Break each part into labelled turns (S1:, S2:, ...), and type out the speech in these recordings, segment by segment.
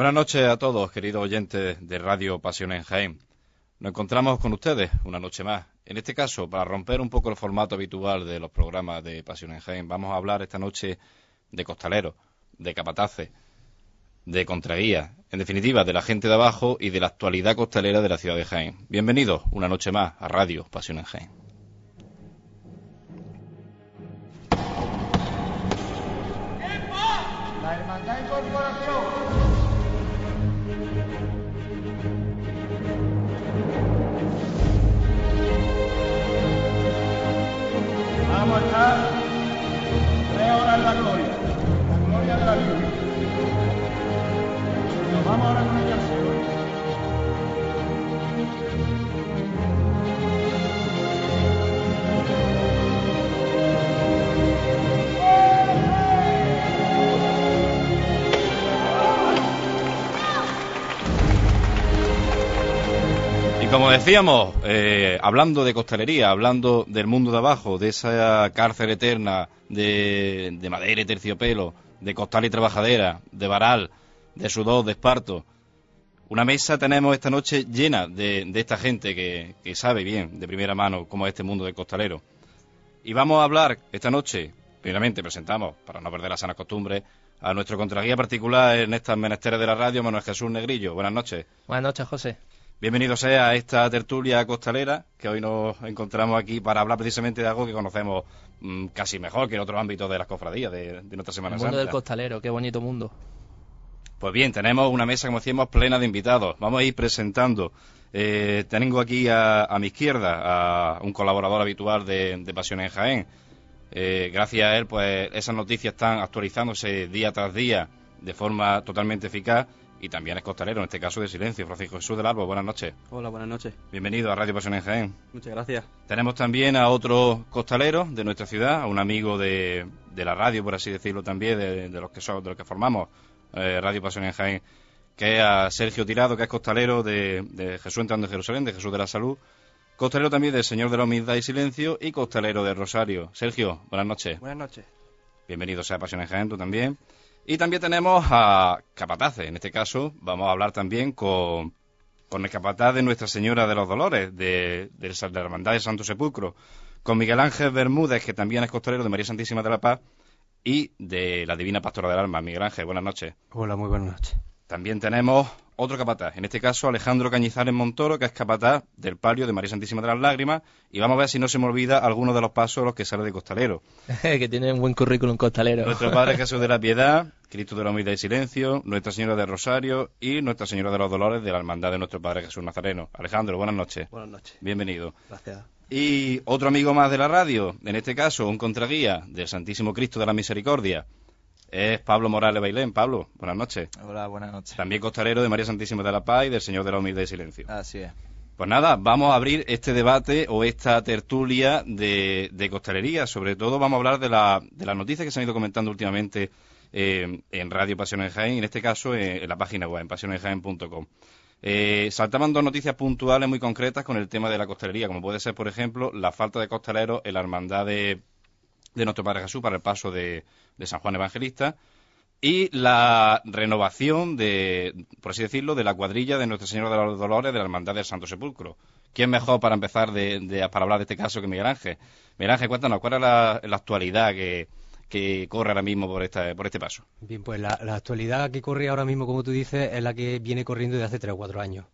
S1: Buenas noches a todos, queridos oyentes de Radio Pasión en Jaén. Nos encontramos con ustedes una noche más. En este caso, para romper un poco el formato habitual de los programas de Pasión en Jaén, vamos a hablar esta noche de costaleros, de capataces, de contraguías, en definitiva, de la gente de abajo y de la actualidad costalera de la ciudad de Jaén. Bienvenidos una noche más a Radio Pasión en Jaén. Como decíamos, eh, hablando de costalería, hablando del mundo de abajo, de esa cárcel eterna de, de madera y terciopelo, de costal y trabajadera, de varal, de sudor, de esparto, una mesa tenemos esta noche llena de, de esta gente que, sabe bien, de primera mano, cómo es este mundo del costalero. Y vamos a hablar esta noche, primeramente presentamos, para no perder las sanas costumbres, a nuestro contraguía particular en estas menesteres de la radio, Manuel Jesús Negrillo. Buenas noches.
S2: Buenas noches, José.
S1: Bienvenido sea a esta tertulia costalera, que hoy nos encontramos aquí para hablar precisamente de algo que conocemos mm, casi mejor que en otros ámbitos de las cofradías de, de nuestra Semana
S2: El mundo
S1: Santa.
S2: del costalero, qué bonito mundo.
S1: Pues bien, tenemos una mesa, como decíamos, plena de invitados. Vamos a ir presentando. Eh, tengo aquí a, a mi izquierda a un colaborador habitual de, de Pasión en Jaén. Eh, gracias a él, pues esas noticias están actualizándose día tras día de forma totalmente eficaz y también es costalero, en este caso de silencio. Francisco Jesús del Árbol, buenas noches.
S3: Hola, buenas noches.
S1: Bienvenido a Radio Pasión en Jaén.
S3: Muchas gracias.
S1: Tenemos también a otro costalero de nuestra ciudad, a un amigo de, de la radio, por así decirlo también, de, de los que son, de los que formamos eh, Radio Pasión en Jaén, que es a Sergio Tirado, que es costalero de, de Jesús entrando en Jerusalén, de Jesús de la Salud, costalero también del Señor de la Humildad y Silencio y costalero de Rosario. Sergio, buenas noches.
S3: Buenas noches.
S1: Bienvenido sea a Pasión en Jaén, tú también. Y también tenemos a Capataces. En este caso vamos a hablar también con, con el capataz de Nuestra Señora de los Dolores, de, de la Hermandad de Santo Sepulcro, con Miguel Ángel Bermúdez, que también es costalero de María Santísima de la Paz, y de la Divina Pastora del Alma. Miguel Ángel, buenas noches.
S4: Hola, muy buenas noches.
S1: También tenemos otro capataz, en este caso Alejandro Cañizares Montoro, que es capataz del palio de María Santísima de las Lágrimas, y vamos a ver si no se me olvida alguno de los pasos a los que sale de costalero.
S2: que tiene un buen currículum costalero.
S1: Nuestro Padre Jesús de la Piedad, Cristo de la Humildad y Silencio, Nuestra Señora del Rosario y Nuestra Señora de los Dolores de la Hermandad de nuestro Padre Jesús Nazareno. Alejandro, buenas noches.
S3: Buenas noches.
S1: Bienvenido.
S3: Gracias.
S1: Y otro amigo más de la radio, en este caso un contraguía del Santísimo Cristo de la Misericordia, es Pablo Morales Bailén. Pablo, buenas noches.
S5: Hola, buenas noches.
S1: También costalero de María Santísima de la Paz y del Señor de la Humildad y Silencio.
S5: Así es.
S1: Pues nada, vamos a abrir este debate o esta tertulia de, de costalería. Sobre todo vamos a hablar de, la, de las noticias que se han ido comentando últimamente eh, en Radio Pasión en Jaén, en este caso eh, en la página web, en pasionenjaén.com. Eh, saltaban dos noticias puntuales muy concretas con el tema de la costalería, como puede ser, por ejemplo, la falta de costaleros en la hermandad de, de nuestro Padre Jesús para el paso de, San Juan Evangelista y la renovación de, por así decirlo, de la cuadrilla de Nuestra Señora de los Dolores de la Hermandad del Santo Sepulcro. ¿Quién mejor para empezar de, de- para hablar de este caso que Miguel Ángel? Miguel Ángel, cuéntanos, ¿cuál es la, actualidad que, que corre ahora mismo por, esta, por este paso?
S4: Bien, pues la, la actualidad que corre ahora mismo, como tú dices, es la que viene corriendo desde hace tres o cuatro años.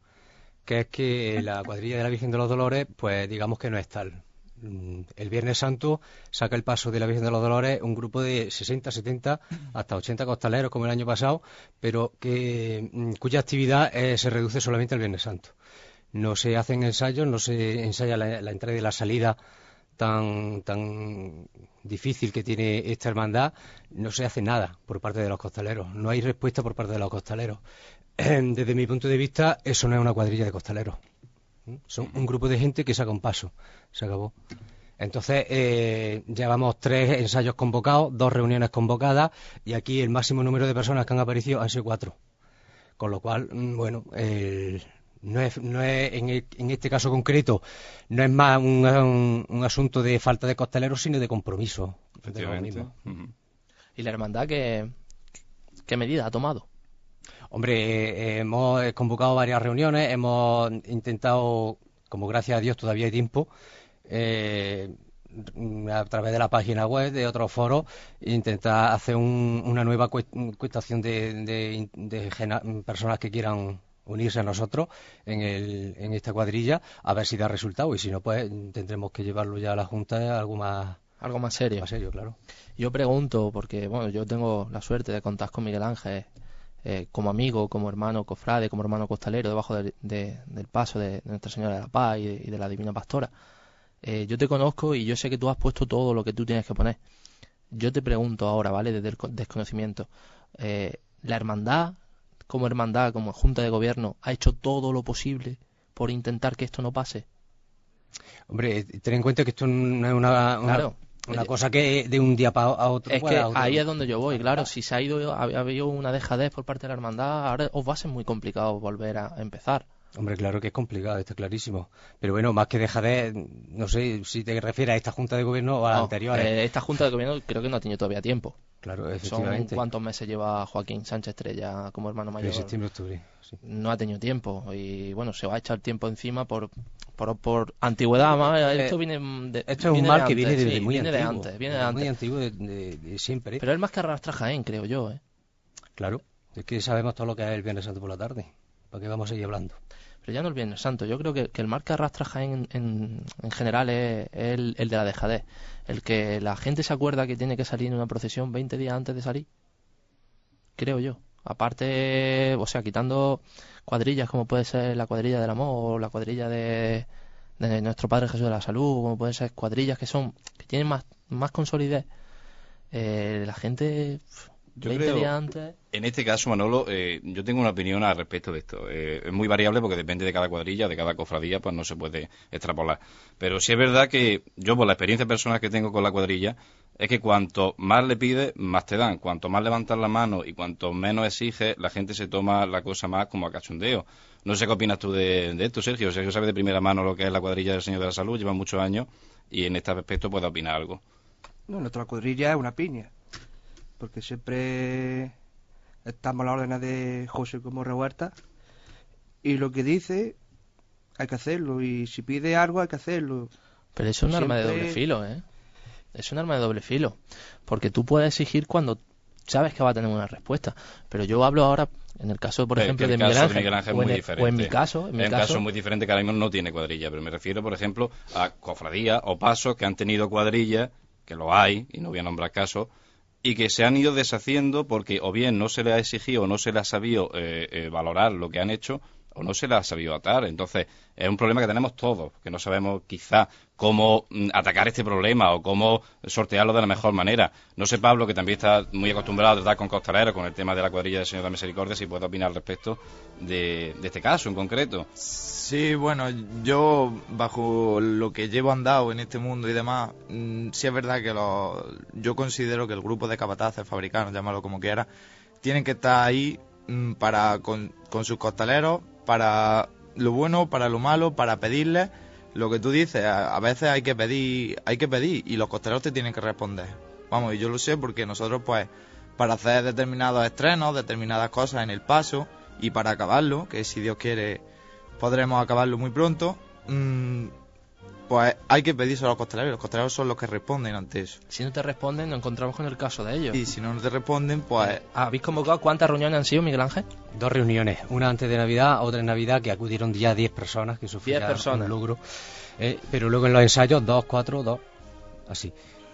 S4: Que es que la cuadrilla de la Virgen de los Dolores, pues digamos que no es tal. Mm, El Viernes Santo saca el paso de la Virgen de los Dolores un grupo de 60, 70, hasta 80 costaleros como el año pasado, pero que, mm, cuya actividad eh, se reduce solamente al Viernes Santo. No se hacen ensayos, no se ensaya la, entrada y la salida tan, tan difícil que tiene esta hermandad, no se hace nada por parte de los costaleros. No hay respuesta por parte de los costaleros. Desde mi punto de vista, eso no es una cuadrilla de costaleros. Son un grupo de gente que saca un paso. Se acabó. Entonces, eh, llevamos tres ensayos convocados, dos reuniones convocadas, y aquí el máximo número de personas que han aparecido han sido cuatro. Con lo cual, mm, bueno, el- no es, no es en, e- en este caso concreto, no es más un, un- un asunto de falta de costaleros, sino de compromiso. de.
S2: ¿Y la hermandad qué, qué medida ha tomado?
S4: Hombre, eh, hemos convocado varias reuniones, hemos intentado, como gracias a Dios todavía hay tiempo, eh, a través de la página web, de otros foros, intentar hacer una nueva cuestación de, personas que quieran unirse a nosotros en, en esta cuadrilla, a ver si da resultado. Y si no, pues tendremos que llevarlo ya a la Junta algo más,
S2: algo más serio.
S4: Más serio, claro.
S2: Yo pregunto, porque bueno, yo tengo la suerte de contar con Miguel Ángel eh, como amigo, como hermano cofrade, como hermano costalero, debajo del paso de, Nuestra Señora de la Paz y de la Divina Pastora. Eh, yo te conozco y yo sé que tú has puesto todo lo que tú tienes que poner. Yo te pregunto ahora, ¿vale? Desde el desconocimiento. Eh, ¿La hermandad, como hermandad, como junta de gobierno, ha hecho todo lo posible por intentar que esto no pase?
S4: Hombre, ten en cuenta que esto no es una, una, cosa que de un día para otro.
S2: Es que ahí es donde yo voy, claro. Si se ha ido, ha habido una dejadez por parte de la hermandad, ahora os va a ser muy complicado volver a empezar.
S4: Hombre, claro que es complicado, está clarísimo. Pero bueno, más que dejar de, no sé si te refieres a esta Junta de Gobierno o a la anterior.
S2: Eh, esta Junta de Gobierno creo que no ha tenido todavía tiempo.
S4: Claro, efectivamente.
S2: Son cuántos meses lleva Joaquín Sánchez Estrella como hermano mayor.
S4: De septiembre, octubre.
S2: No ha tenido tiempo y bueno, se va a echar tiempo encima por, por, por antigüedad. Más. Eh, esto viene de,
S4: Esto es un mal que viene de, muy
S2: viene
S4: antiguo.
S2: de antes. Viene de antes.
S4: Muy antiguo de, siempre.
S2: Pero es más que arrastra Jaén, creo yo. ¿eh?
S4: Claro, es que sabemos todo lo que es el Viernes Santo por la tarde. ¿Para qué vamos a seguir hablando?
S2: pero ya no el Santo. Yo creo que, el mal que arrastra Jaén en, en, general es, el, de la dejadez. El que la gente se acuerda que tiene que salir en una procesión 20 días antes de salir. Creo yo. Aparte, o sea, quitando cuadrillas como puede ser la cuadrilla del amor o la cuadrilla de, nuestro Padre Jesús de la Salud, como pueden ser cuadrillas que son que tienen más, más consolidez. Eh, la gente
S1: yo creo, en este caso, Manolo, eh, yo tengo una opinión al respecto de esto. Eh, es muy variable porque depende de cada cuadrilla, de cada cofradía, pues no se puede extrapolar. Pero sí es verdad que yo, por la experiencia personal que tengo con la cuadrilla, es que cuanto más le pides, más te dan. Cuanto más levantas la mano y cuanto menos exige, la gente se toma la cosa más como a cachondeo. No sé qué opinas tú de, esto, Sergio. Sergio sabe de primera mano lo que es la cuadrilla del Señor de la Salud, lleva muchos años y en este aspecto puede opinar algo.
S3: No, nuestra cuadrilla es una piña porque siempre estamos a la orden de José como revuelta y lo que dice hay que hacerlo y si pide algo hay que hacerlo.
S2: Pero es un arma de doble filo, ¿eh? Es un arma de doble filo, porque tú puedes exigir cuando sabes que va a tener una respuesta, pero yo hablo ahora en el caso, por ejemplo, de Miguel, Ángel,
S1: o, en,
S2: o, en, mi caso, en mi
S1: un caso muy diferente que ahora mismo no tiene cuadrilla, pero me refiero, por ejemplo, a cofradías o pasos que han tenido cuadrilla, que lo hay, y no voy a nombrar casos, y que se han ido deshaciendo porque o bien no se le ha exigido o no se le ha sabido eh, eh, valorar lo que han hecho o no se le ha sabido atar. Entonces, es un problema que tenemos todos, que no sabemos quizá cómo mm, atacar este problema o cómo sortearlo de la mejor manera. No sé, Pablo, que también está muy acostumbrado a tratar con costaleros, con el tema de la cuadrilla del Señor de Misericordia, si puede opinar al respecto de, este caso en concreto.
S5: Sí, bueno, yo bajo lo que llevo andado en este mundo y demás, mm, sí es verdad que yo considero que el grupo de capataces, fabricanos, llámalo como quiera, tienen que estar ahí mm, para con sus costaleros para lo bueno, para lo malo, para pedirle lo que tú dices. A, veces hay que pedir, hay que pedir y los costeros te tienen que responder. Vamos, y yo lo sé porque nosotros pues para hacer determinados estrenos, determinadas cosas en el paso y para acabarlo, que si Dios quiere podremos acabarlo muy pronto, mmm, pues hay que pedirse a los costaleros. Los costaleros son los que responden ante eso.
S2: Si no te responden, nos encontramos con el caso de ellos.
S5: Y si no te responden, pues...
S2: ¿Habéis convocado cuántas reuniones han sido, Miguel Ángel?
S4: Dos reuniones. Una antes de Navidad, otra en Navidad, que acudieron ya 10 personas, que sufrieron un logro. Eh, pero luego en los ensayos, dos, cuatro, dos. Así.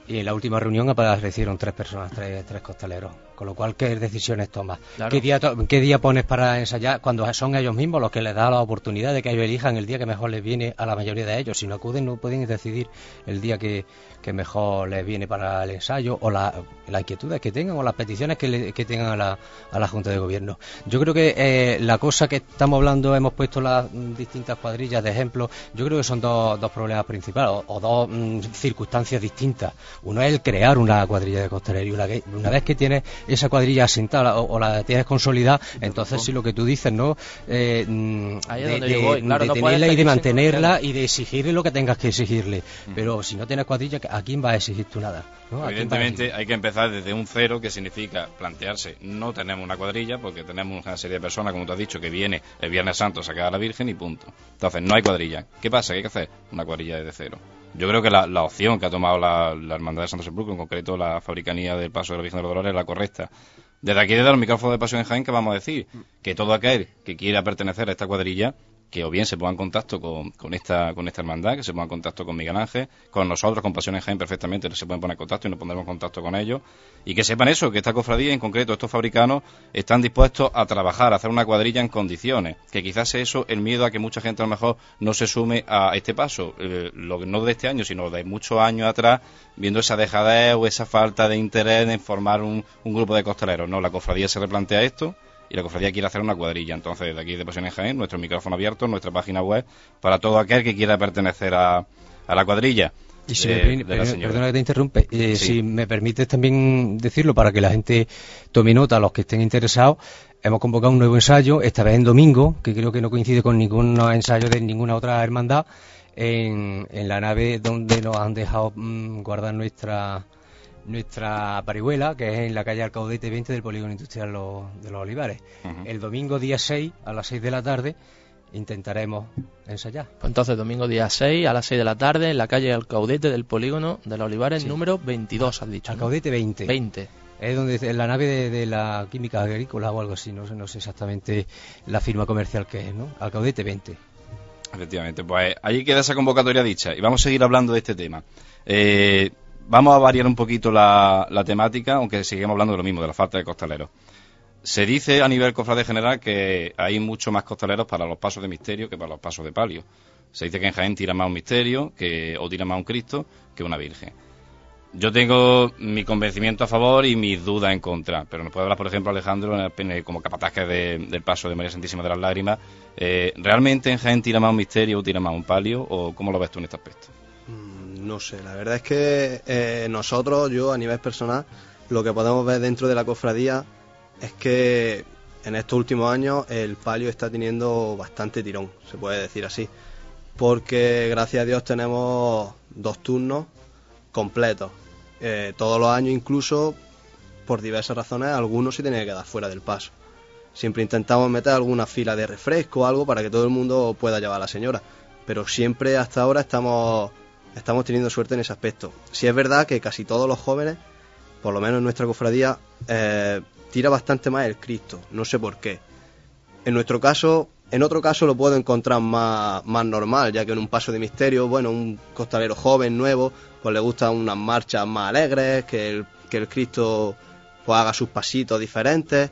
S4: Y en la última reunión aparecieron tres personas, tres, tres costaleros. Con lo cual, ¿qué decisiones tomas? ¿Qué, día ¿Qué día pones para ensayar cuando son ellos mismos los que les da la oportunidad de que ellos elijan el día que mejor les viene a la mayoría de ellos? Si no acuden, no pueden decidir el día que, mejor les viene para el ensayo o la, las inquietudes que tengan o las peticiones que, que tengan a la, a la Junta de Gobierno. Yo creo que eh, la cosa que estamos hablando, hemos puesto las distintas cuadrillas de ejemplo, yo creo que son dos, dos problemas principales o, dos mm, circunstancias distintas. Uno es el crear una cuadrilla de costalería. Una, una vez que tienes esa cuadrilla asentada o, la tienes consolidada, entonces sí lo que tú dices, ¿no? Eh, mm, de, tenerla y de mantenerla y de exigirle lo que tengas que exigirle. Pero si no tienes cuadrilla, ¿a quién va a exigir tú nada?
S1: Evidentemente hay que empezar desde un cero, que significa plantearse, no tenemos una cuadrilla, porque tenemos una serie de personas, como tú has dicho, que viene el Viernes Santo a sacar a la Virgen y punto. Entonces no hay cuadrilla. ¿Qué pasa? ¿Qué hay que hacer? Una cuadrilla desde cero. Yo creo que la, opción que ha tomado la, Hermandad de Santo Sepulcro, en concreto la Fabricanía del Paso de la Virgen de los Dolores, es la correcta. Desde aquí, desde los micrófonos de Pasión en Jaén, que vamos a decir? Que todo aquel que quiera pertenecer a esta cuadrilla que o bien se ponga en contacto con, con, esta, con esta hermandad, que se ponga en contacto con Miguel Ángel, con nosotros, con Pasiones Jaén perfectamente, se pueden poner en contacto y nos pondremos en contacto con ellos. Y que sepan eso, que esta cofradía, en concreto estos fabricanos, están dispuestos a trabajar, a hacer una cuadrilla en condiciones. Que quizás eso el miedo a que mucha gente a lo mejor no se sume a este paso. Eh, no de este año, sino de muchos años atrás, viendo esa dejadez o esa falta de interés en formar un, un grupo de costaleros. No, la cofradía se replantea esto y la cofradía quiere hacer una cuadrilla. Entonces, de aquí de Pasiones Jaén, nuestro micrófono abierto, nuestra página web, para todo aquel que quiera pertenecer a, la cuadrilla.
S4: Y si me, perdona que te interrumpe, eh, si me permites también decirlo para que la gente tome nota, los que estén interesados, hemos convocado un nuevo ensayo, esta vez en domingo, que creo que no coincide con ningún ensayo de ninguna otra hermandad, en, en la nave donde nos han dejado mm, guardar nuestra nuestra parihuela, que es en la calle Alcaudete 20 del Polígono Industrial de los Olivares. El domingo día 6 a las 6 de la tarde intentaremos ensayar.
S2: Pues entonces, domingo día 6 a las 6 de la tarde en la calle Alcaudete del Polígono de los Olivares, número 22, has dicho.
S4: Alcaudete 20.
S2: 20.
S4: Es donde en la nave de, la química agrícola o algo así, no, no sé exactamente la firma comercial que es, ¿no? Alcaudete 20.
S1: Efectivamente, pues ahí queda esa convocatoria dicha y vamos a seguir hablando de este tema. Eh, vamos a variar un poquito la, temática, aunque seguimos hablando de lo mismo, de la falta de costaleros. Se dice a nivel cofrade general que hay mucho más costaleros para los pasos de misterio que para los pasos de palio. Se dice que en Jaén tira más un misterio que, o tira más un Cristo que una Virgen. Yo tengo mi convencimiento a favor y mis dudas en contra, pero nos puede hablar, por ejemplo, Alejandro, como capataz del paso de María Santísima de las Lágrimas. Eh, ¿Realmente en Jaén tira más un misterio o tira más un palio? ¿O cómo lo ves tú en este aspecto?
S6: No sé, la verdad es que eh, nosotros, yo a nivel personal, lo que podemos ver dentro de la cofradía es que en estos últimos años el palio está teniendo bastante tirón, se puede decir así, porque gracias a Dios tenemos dos turnos completos. Eh, todos los años incluso, por diversas razones, algunos se tienen que quedar fuera del paso. Siempre intentamos meter alguna fila de refresco o algo para que todo el mundo pueda llevar a la señora, pero siempre hasta ahora estamos estamos teniendo suerte en ese aspecto. Si es verdad que casi todos los jóvenes, por lo menos en nuestra cofradía, eh, tira bastante más el Cristo, no sé por qué. En nuestro caso, en otro caso lo puedo encontrar más, más normal, ya que en un paso de misterio, bueno, un costalero joven, nuevo, pues le gustan unas marchas más alegres, que el, que el Cristo pues haga sus pasitos diferentes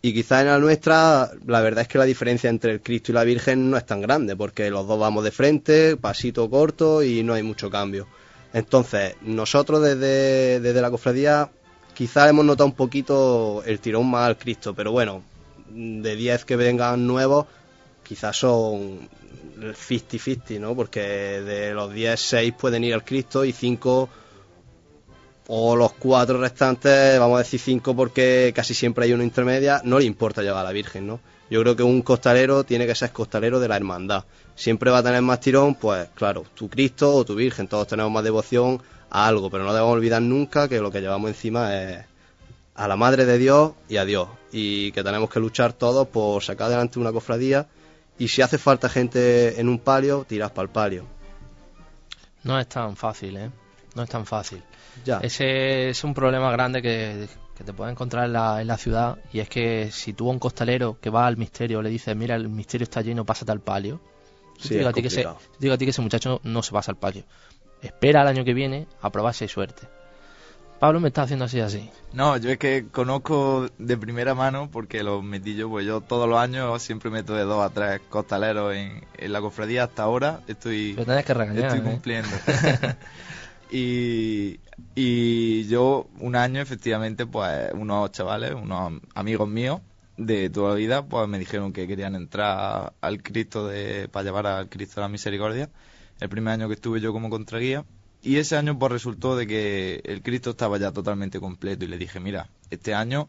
S6: y quizás en la nuestra, la verdad es que la diferencia entre el Cristo y la Virgen no es tan grande, porque los dos vamos de frente, pasito corto y no hay mucho cambio. Entonces, nosotros desde, desde la cofradía quizás hemos notado un poquito el tirón más al Cristo, pero bueno, de 10 que vengan nuevos, quizás son 50-50, ¿no? Porque de los 10, 6 pueden ir al Cristo y 5 o los cuatro restantes, vamos a decir cinco porque casi siempre hay una intermedia, no le importa llevar a la Virgen, ¿no? Yo creo que un costalero tiene que ser costalero de la hermandad. Siempre va a tener más tirón, pues claro, tu Cristo o tu Virgen, todos tenemos más devoción a algo, pero no debemos olvidar nunca que lo que llevamos encima es a la Madre de Dios y a Dios, y que tenemos que luchar todos por sacar adelante una cofradía, y si hace falta gente en un palio, tiras para el palio.
S2: No es tan fácil, ¿eh? No es tan fácil. Ese es un problema grande que, te puede encontrar en la, en la, ciudad y es que si tú a un costalero que va al misterio le dices, mira, el misterio está lleno, pásate al palio. digo, a ti que ese, digo a ti que ese muchacho no se pasa al palio. Espera al año que viene a probarse y suerte. Pablo me está haciendo así así.
S5: No, yo es que conozco de primera mano porque los metí yo, pues yo todos los años siempre meto de dos a tres costaleros en, la cofradía hasta ahora. Estoy,
S2: que estoy
S5: ¿eh? Y, y yo un año efectivamente pues unos chavales, unos amigos míos de toda la vida pues me dijeron que querían entrar al Cristo de para llevar al Cristo de la Misericordia. El primer año que estuve yo como contraguía Y ese año pues resultó de que el Cristo estaba ya totalmente completo y le dije, mira, este año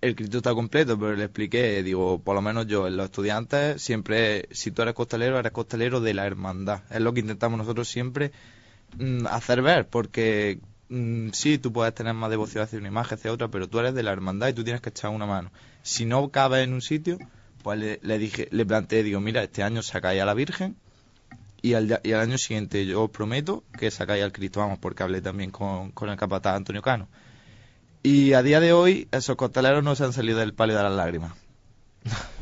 S5: el Cristo está completo, pero le expliqué, digo, por lo menos yo, en los estudiantes, siempre, si tú eres costalero, eres costalero de la hermandad. Es lo que intentamos nosotros siempre hacer ver, porque mm, sí, tú puedes tener más devoción hacia una imagen, hacia otra, pero tú eres de la hermandad y tú tienes que echar una mano. Si no cabes en un sitio, pues le, le dije, le planteé, digo, mira, este año sacáis a la Virgen y al, y al año siguiente yo os prometo que sacáis al Cristo, vamos, porque hablé también con, con el capataz Antonio Cano. Y a día de hoy, esos costaleros no se han salido del palio de las lágrimas.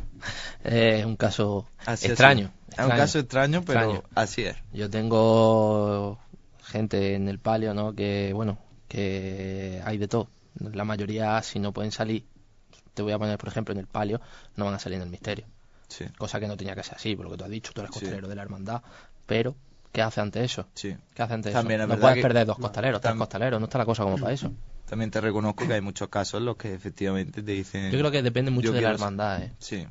S2: Es un caso
S5: Así es,
S2: extraño.
S5: Es un caso extraño, pero
S2: Extraño.
S5: así es.
S2: Yo tengo gente en el palio, ¿no? Que, bueno, que hay de todo. La mayoría, si no pueden salir, te voy a poner, por ejemplo, en el palio, no van a salir en el misterio.
S5: Sí,
S2: Cosa que no tenía que ser así, por lo que tú has dicho, tú eres
S5: Sí.
S2: costalero de la hermandad. Pero, ¿qué hace ante eso?
S5: sí.
S2: ¿Qué hace ante
S5: También
S2: eso?
S5: es
S2: No puedes
S5: que-
S2: perder dos costaleros, tres
S5: Tam-
S2: costaleros, no está la cosa como para eso.
S5: También te reconozco que hay muchos casos en los que efectivamente te dicen...
S2: Yo creo que depende mucho de la
S5: ser-
S2: hermandad, ¿eh?
S5: Sí,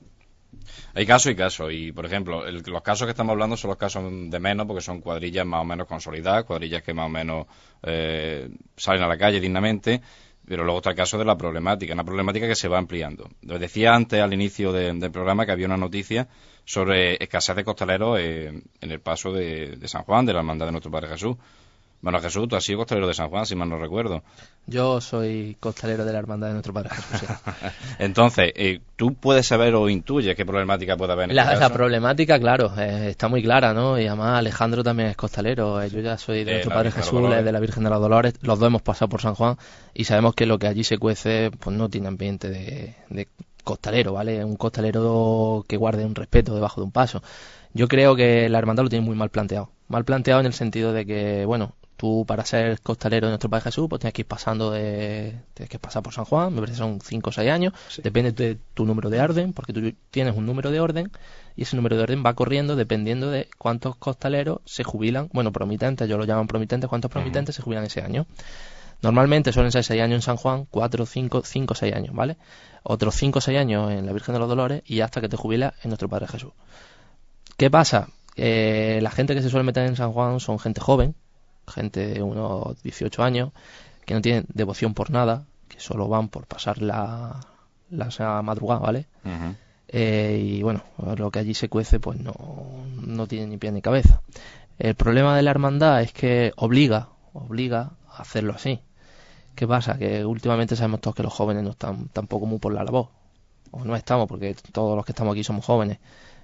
S1: Hay casos y casos, y por ejemplo, el- los casos que estamos hablando son los casos de menos porque son cuadrillas más o menos consolidadas, cuadrillas que más o menos eh, salen a la calle dignamente, pero luego está el caso de la problemática, una problemática que se va ampliando. Les decía antes al inicio de- del programa que había una noticia sobre escasez de costaleros eh, en el paso de, de San Juan, de la hermandad de nuestro Padre Jesús. Bueno, Jesús, tú has sido costalero de San Juan, si mal no recuerdo.
S2: Yo soy costalero de la hermandad de nuestro Padre Jesús. sí.
S1: Entonces, eh, ¿tú puedes saber o intuyes qué problemática puede haber en
S2: La,
S1: este
S2: la problemática, claro, eh, está muy clara, ¿no? Y además Alejandro también es costalero. eh, Yo ya soy de nuestro Padre Jesús, de la Virgen de los Dolores. Los dos hemos pasado por San Juan y sabemos que lo que allí se cuece, pues no tiene ambiente de, de costalero, ¿vale? Un costalero que guarde un respeto debajo de un paso. Yo creo que la hermandad lo tiene muy mal planteado. Mal planteado en el sentido de que, bueno, tú para ser costalero de nuestro Padre Jesús, pues tienes que ir pasando de... Tienes que pasar por San Juan, me parece que son 5 o 6 años. Depende de tu número de orden, porque tú tienes un número de orden y ese número de orden va corriendo dependiendo de cuántos costaleros se jubilan, bueno, promitentes, yo lo llaman promitentes, cuántos promitentes se jubilan ese año. Normalmente suelen ser 6 años en San Juan, 4, 5, 5, 6 años, ¿vale? Otros 5 o 6 años en la Virgen de los Dolores y hasta que te jubilas en nuestro Padre Jesús. ¿Qué pasa? Eh, la gente que se suele meter en San Juan son gente joven, gente de unos 18 años, que no tienen devoción por nada, que solo van por pasar la, la madrugada, ¿vale? Eh, y bueno, lo que allí se cuece pues no, no tiene ni pie ni cabeza. El problema de la hermandad es que obliga, obliga a hacerlo así. ¿Qué pasa? Que últimamente sabemos todos que los jóvenes no están tampoco muy por la labor. O no estamos, porque todos los que estamos aquí somos jóvenes.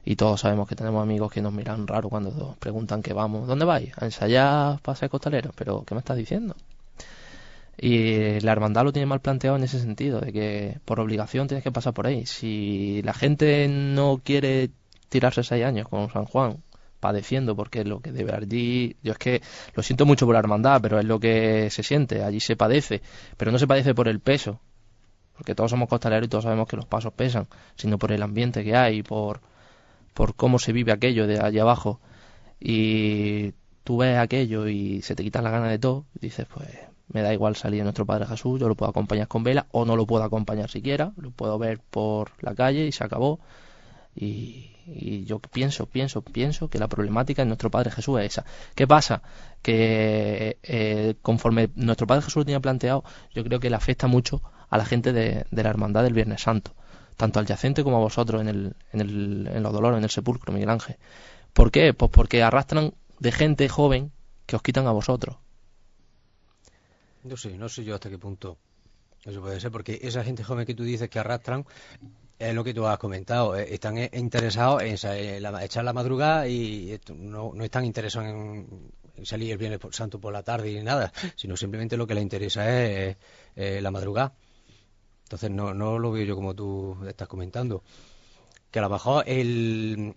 S2: Y todos sabemos que tenemos amigos que nos miran raro cuando nos preguntan que vamos. ¿Dónde vais? A ensayar para ser costalero. Pero, ¿qué me estás diciendo? Y la hermandad lo tiene mal planteado en ese sentido, de que por obligación tienes que pasar por ahí. Si la gente no quiere tirarse seis años con San Juan padeciendo, porque es lo que debe allí, yo es que lo siento mucho por la hermandad, pero es lo que se siente, allí se padece, pero no se padece por el peso, porque todos somos costaleros y todos sabemos que los pasos pesan, sino por el ambiente que hay, por, por cómo se vive aquello de allá abajo. Y tú ves aquello y se te quitan las ganas de todo, dices, pues me da igual salir a nuestro Padre Jesús, yo lo puedo acompañar con vela o no lo puedo acompañar siquiera, lo puedo ver por la calle y se acabó. Y, y yo pienso, pienso, pienso que la problemática en nuestro Padre Jesús es esa. ¿Qué pasa? Que eh, conforme nuestro Padre Jesús lo tenía planteado, yo creo que le afecta mucho a la gente de, de la hermandad del Viernes Santo, tanto al yacente como a vosotros en, el, en, el, en los dolores, en el sepulcro, Miguel Ángel. ¿Por qué? Pues porque arrastran de gente joven que os quitan a vosotros.
S4: No sé, no sé yo hasta qué punto eso puede ser, porque esa gente joven que tú dices que arrastran, es lo que tú has comentado, eh, están eh, interesados en, la- echar la madrugada y no, no están interesados en, salir el Viernes Santo por la tarde ni nada, sino simplemente lo que les interesa es eh, la madrugada. Entonces no, no lo veo yo como tú estás comentando. Que a lo mejor el,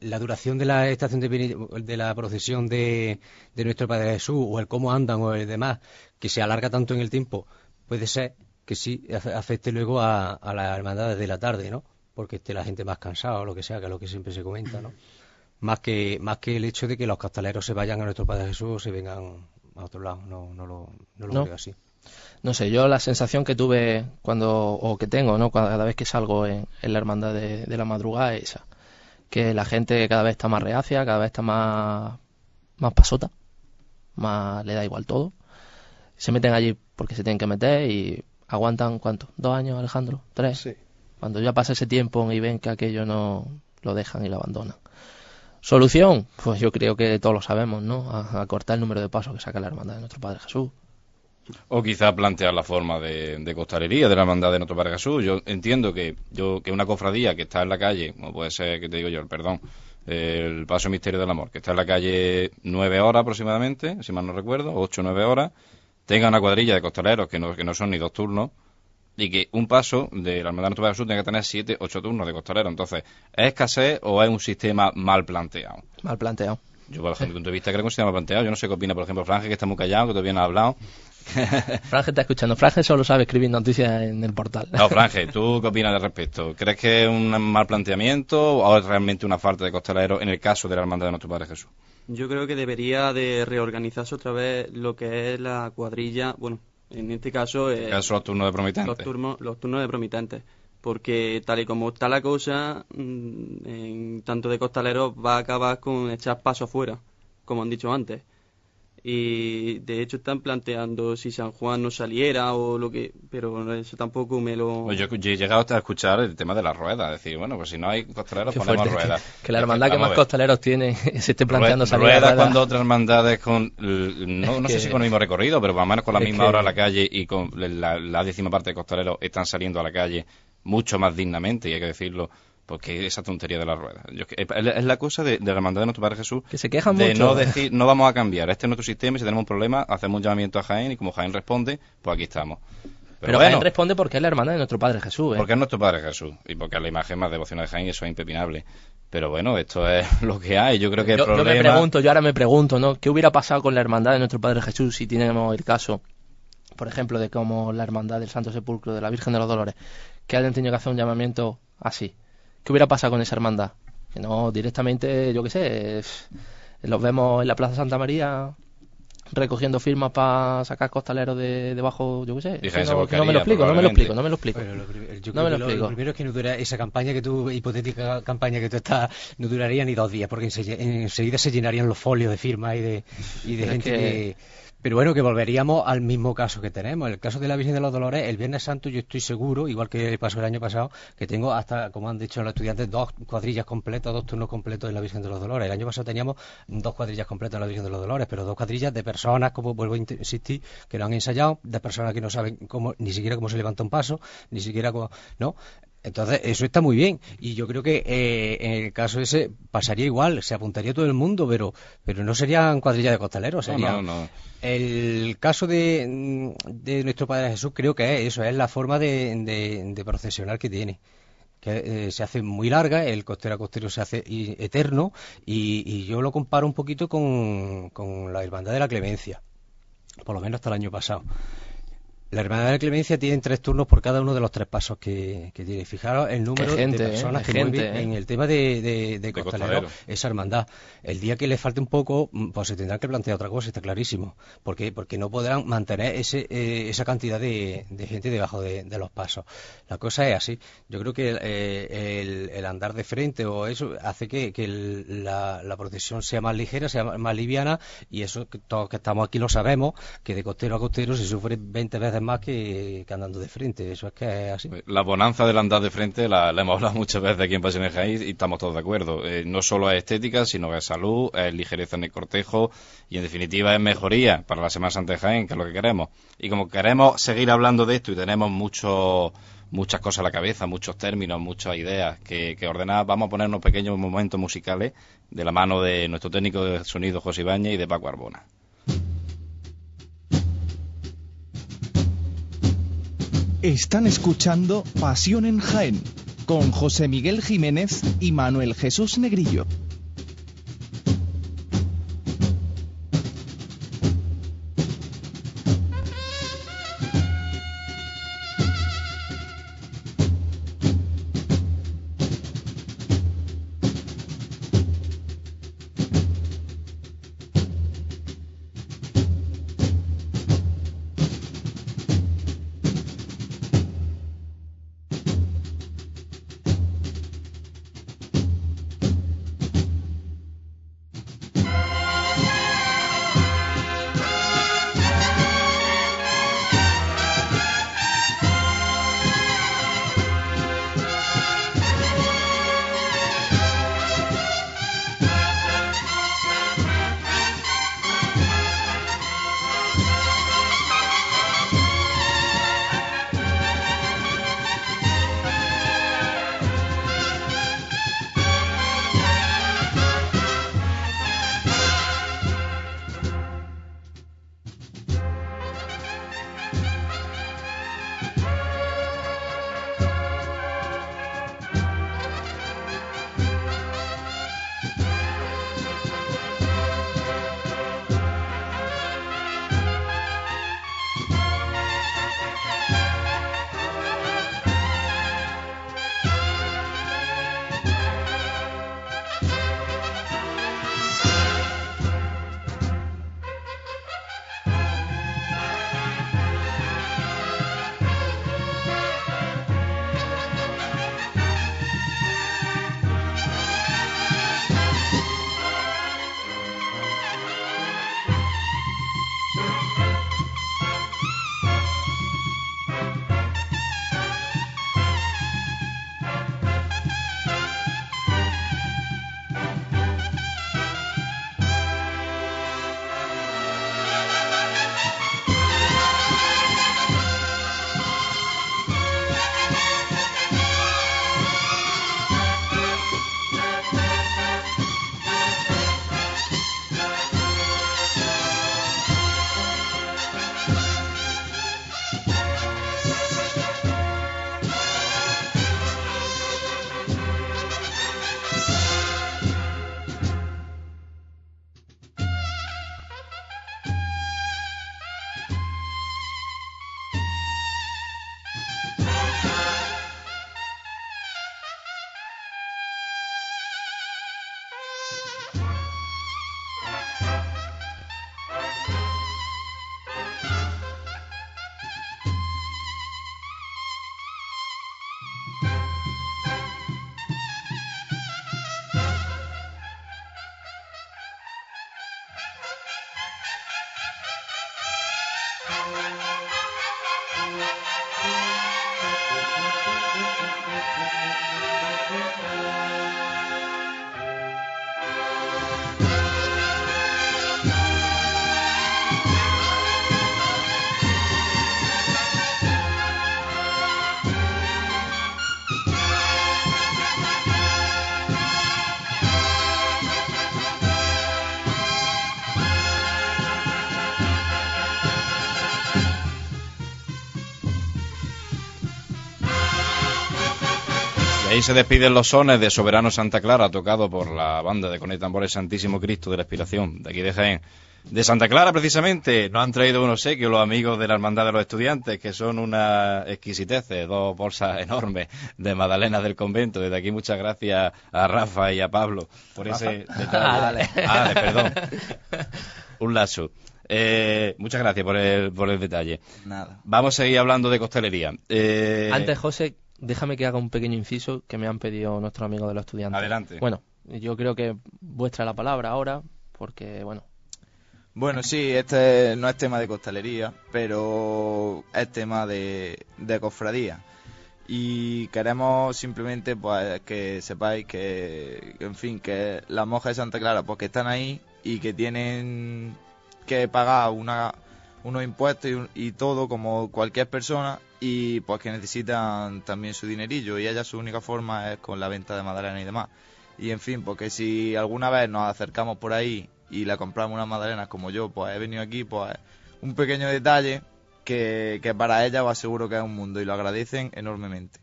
S4: la duración de la estación de, de la procesión de, de nuestro Padre Jesús o el cómo andan o el demás que se alarga tanto en el tiempo puede ser que sí afe- afecte luego a, a las hermandades de la tarde no porque esté la gente más cansada o lo que sea que es lo que siempre se comenta no más que más que el hecho de que los costaleros se vayan a nuestro Padre Jesús o se vengan a otro lado no no lo, no lo
S2: No.
S4: veo así
S2: No sé, yo la sensación que tuve cuando, o que tengo, ¿no? Cada vez que salgo en, en la hermandad de, de la madrugada es esa. Que la gente cada vez está más reacia, cada vez está más, más pasota. más le da igual todo. Se meten allí porque se tienen que meter y aguantan, ¿cuánto? ¿Dos años, Alejandro? ¿Tres?
S6: Sí.
S2: Cuando ya pasa ese tiempo y ven que aquello no lo dejan y lo abandonan. Solución, pues yo creo que todos lo sabemos, ¿no? A, a cortar el número de pasos que saca la hermandad de nuestro Padre Jesús.
S1: O quizá plantear la forma de, de costalería de la hermandad de Nuestro Padre Jesús. Yo entiendo que yo que una cofradía que está en la calle, como puede ser, que te digo yo, el perdón, el Paso Misterio del Amor, que está en la calle nueve horas aproximadamente, si mal no recuerdo, ocho o nueve horas, tenga una cuadrilla de costaleros que no, que no son ni dos turnos, y que un paso de la hermandad de Padre Jesús tenga que tener siete, ocho turnos de costaleros. Entonces, ¿es escasez o es un sistema mal planteado?
S2: Mal planteado.
S1: Yo, bajo mi punto de vista, creo que es un sistema mal planteado. Yo no sé qué opina, por ejemplo, Franje, que está muy callado, que todavía no ha hablado.
S2: Franje está escuchando. Franje solo sabe escribir noticias en el portal.
S1: No, Franje, ¿tú qué opinas al respecto? ¿Crees que es un mal planteamiento o es realmente una falta de costaleros en el caso de la hermandad de Nuestro Padre Jesús?
S7: Yo creo que debería de reorganizarse otra vez lo que es la cuadrilla, bueno, en este caso,
S1: En
S7: eh,
S1: caso los turnos de promitentes.
S7: los turnos, los turnos de promitentes. Porque tal y como está la cosa, mm, en tanto de costaleros va a acabar con echar paso afuera, como han dicho antes. Y de hecho están planteando si San Juan no saliera o lo que, pero eso tampoco me lo.
S1: Pues yo, yo he llegado hasta a escuchar el tema de las ruedas, es decir, bueno, pues si no hay costaleros,
S2: Qué
S1: ponemos
S2: fuerte,
S1: ruedas.
S2: Que, que la
S1: Es
S2: hermandad que más costaleros tiene se esté planteando
S1: Rue-
S2: salir
S1: ruedas
S2: rueda.
S1: cuando otras hermandades con, no, sé si con el mismo recorrido, pero más o menos con la misma
S2: que-
S1: hora a la calle y con la, la décima parte de costaleros están saliendo a la calle mucho más dignamente, y hay que decirlo, porque esa tontería de las ruedas. Yo- es, es la cosa de, de la hermandad de nuestro Padre Jesús,
S2: Que se quejan
S1: de
S2: mucho.
S1: no decir, no vamos a cambiar, este es nuestro sistema y si tenemos un problema, hacemos un llamamiento a Jaén y como Jaén responde, pues aquí estamos. Pero,
S2: Pero
S1: bueno,
S2: Jaén responde porque es la hermandad de nuestro Padre Jesús. ¿eh?
S1: porque es nuestro Padre Jesús y porque es la imagen más devocional de Jaén y eso es impepinable. Pero bueno, esto es lo que hay. Yo creo que el
S2: yo, yo
S1: problema...
S2: me pregunto, yo ahora me pregunto, ¿no? ¿Qué hubiera pasado con la hermandad de nuestro Padre Jesús si tenemos el caso, por ejemplo, de como la hermandad del Santo Sepulcro de la Virgen de los Dolores, que hayan tenido que hacer un llamamiento así? ¿Qué hubiera pasado con esa hermandad? Que no, directamente, yo qué sé, los vemos en la Plaza Santa María recogiendo firmas para sacar costaleros de debajo, yo qué sé. Que no, me lo explico, no me lo explico, no me lo explico.
S4: Lo, yo
S2: No
S4: creo
S2: me lo explico.
S4: lo primero es que no dura, esa campaña que tú, hipotética campaña que tú estás, no duraría ni dos días, porque ense- enseguida se llenarían los folios de firmas y de, y de
S2: Es
S4: gente
S2: que-
S4: que... Pero bueno, que volveríamos al mismo caso que tenemos. El caso de la Virgen de los Dolores, el Viernes Santo yo estoy seguro, igual que pasó el año pasado, que tengo hasta, como han dicho los estudiantes, dos cuadrillas completas, dos turnos completos en la Virgen de los Dolores. El año pasado teníamos dos cuadrillas completas en la Virgen de los Dolores, pero dos cuadrillas de personas, como vuelvo a insistir, que lo han ensayado, de personas que no saben cómo, ni siquiera cómo se levanta un paso, ni siquiera cómo, ¿no? Entonces, eso está muy bien. Y yo creo que eh, en el caso ese pasaría igual, se apuntaría todo el mundo, pero, pero no serían cuadrillas de costaleros,
S1: No,
S4: serían
S1: no, no.
S4: el caso de, de nuestro Padre Jesús creo que es eso, es la forma de, de- de procesionar que tiene. Que eh, se hace muy larga, el costero a costero se hace eterno, y, y yo lo comparo un poquito con, con la Hermandad de la Clemencia, por lo menos hasta el año pasado. La Hermandad de la Clemencia tiene tres turnos por cada uno de los tres pasos que, que tiene. Fijaros el número
S2: gente,
S4: de
S2: ¿eh?
S4: personas que
S2: gente, ¿eh?
S4: en el tema de, de, de
S1: De
S4: costalero,
S1: costalero.
S4: esa hermandad. El día que le falte un poco, mm, pues se tendrá que plantear otra cosa, está clarísimo. ¿Por qué? Porque no podrán mantener ese, eh, esa cantidad de, de gente debajo de, de los pasos. La cosa es así. Yo creo que eh, el, el andar de frente o eso hace que, que el- la, la procesión sea más ligera, sea más liviana, y eso que todos que estamos aquí lo sabemos, que de costero a costero se sufre 20 veces más que, andando de frente. Eso es que es así.
S1: La bonanza del andar de frente la, hemos hablado muchas veces aquí en Pasiones Jaén y estamos todos de acuerdo. Eh, no solo es estética, sino que es salud, es ligereza en el cortejo y en definitiva es mejoría para la Semana Santa de Jaén, que es lo que queremos. Y como queremos seguir hablando de esto y tenemos mucho, muchas cosas en la cabeza, muchos términos, muchas ideas que, que ordenar, vamos a poner unos pequeños momentos musicales de la mano de nuestro técnico de sonido José Ibañez y de Paco Arbona.
S8: Están escuchando Pasión en Jaén con José Miguel Jiménez y Manuel Jesús Negrillo.
S1: Se despiden los sones de Soberano Santa Clara, tocado por la banda de Conecta Tambores Santísimo Cristo de la Expiración, de aquí de Jaén. De Santa Clara, precisamente, nos han traído unos obsequio los amigos de la Hermandad de los Estudiantes, que son una exquisiteces, dos bolsas enormes de magdalenas del convento. Desde aquí muchas gracias a Rafa y a Pablo por ese detalle. Ah, perdón. Un lazo. Eh, muchas gracias por el, por el detalle.
S5: Nada.
S1: Vamos a seguir hablando de costelería. Eh,
S2: Antes, José, déjame que haga un pequeño inciso que me han pedido nuestros amigos de los estudiantes.
S1: Adelante.
S2: Bueno, yo creo que vuestra la palabra ahora, porque, bueno,
S5: Bueno, sí, este no es tema de costalería, pero es tema de, de cofradía. Y queremos simplemente pues que sepáis que, en fin, que las monjas de Santa Clara, pues que están ahí y que tienen que pagar una, unos impuestos y, un- y todo como cualquier persona y pues que necesitan también su dinerillo y ella su única forma es con la venta de madalena y demás. Y en fin, porque si alguna vez nos acercamos por ahí y le compramos unas magdalenas como yo, pues he venido aquí, pues un pequeño detalle que, que para ella os aseguro que es un mundo y lo agradecen enormemente.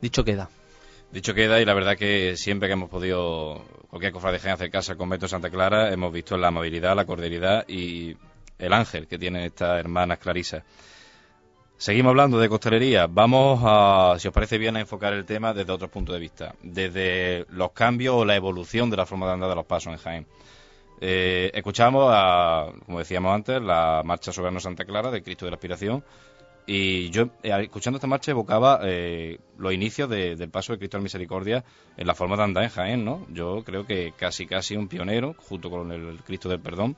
S2: dicho queda.
S1: Dicho queda, y la verdad que siempre que hemos podido, cualquier cofradía de Jaén acercarse al convento de Santa Clara, hemos visto la amabilidad, la cordialidad y el ángel que tienen estas hermanas clarisas. Seguimos hablando de costelería. Vamos a, si os parece bien, a enfocar el tema desde otros puntos de vista. Desde los cambios o la evolución de la forma de andar de los pasos en Jaén. Eh, escuchamos, a, como decíamos antes, la marcha soberano Santa Clara de Cristo de la Aspiración. Y yo, eh, escuchando esta marcha, evocaba eh, los inicios de- del paso de Cristo de la Misericordia en la forma de andar en Jaén, ¿no? Yo creo que casi, casi un pionero, junto con el Cristo del Perdón,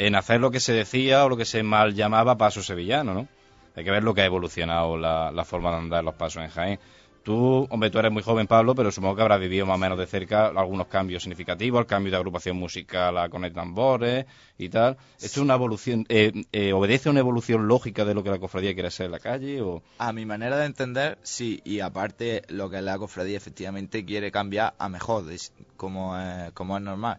S1: en hacer lo que se decía o lo que se mal llamaba paso sevillano, ¿no? Hay que ver lo que ha evolucionado la, la forma de andar los pasos en Jaén. Tú, hombre, eres muy joven, Pablo, pero supongo que habrás vivido más o menos de cerca algunos cambios significativos, el cambio de agrupación musical a con el tambores y tal. ¿Esto es una evolución, eh, eh, obedece a una evolución lógica de lo que la cofradía quiere ser en la calle o...?
S5: A mi manera de entender, sí, y aparte lo que la cofradía efectivamente quiere cambiar a mejor, es, como es normal.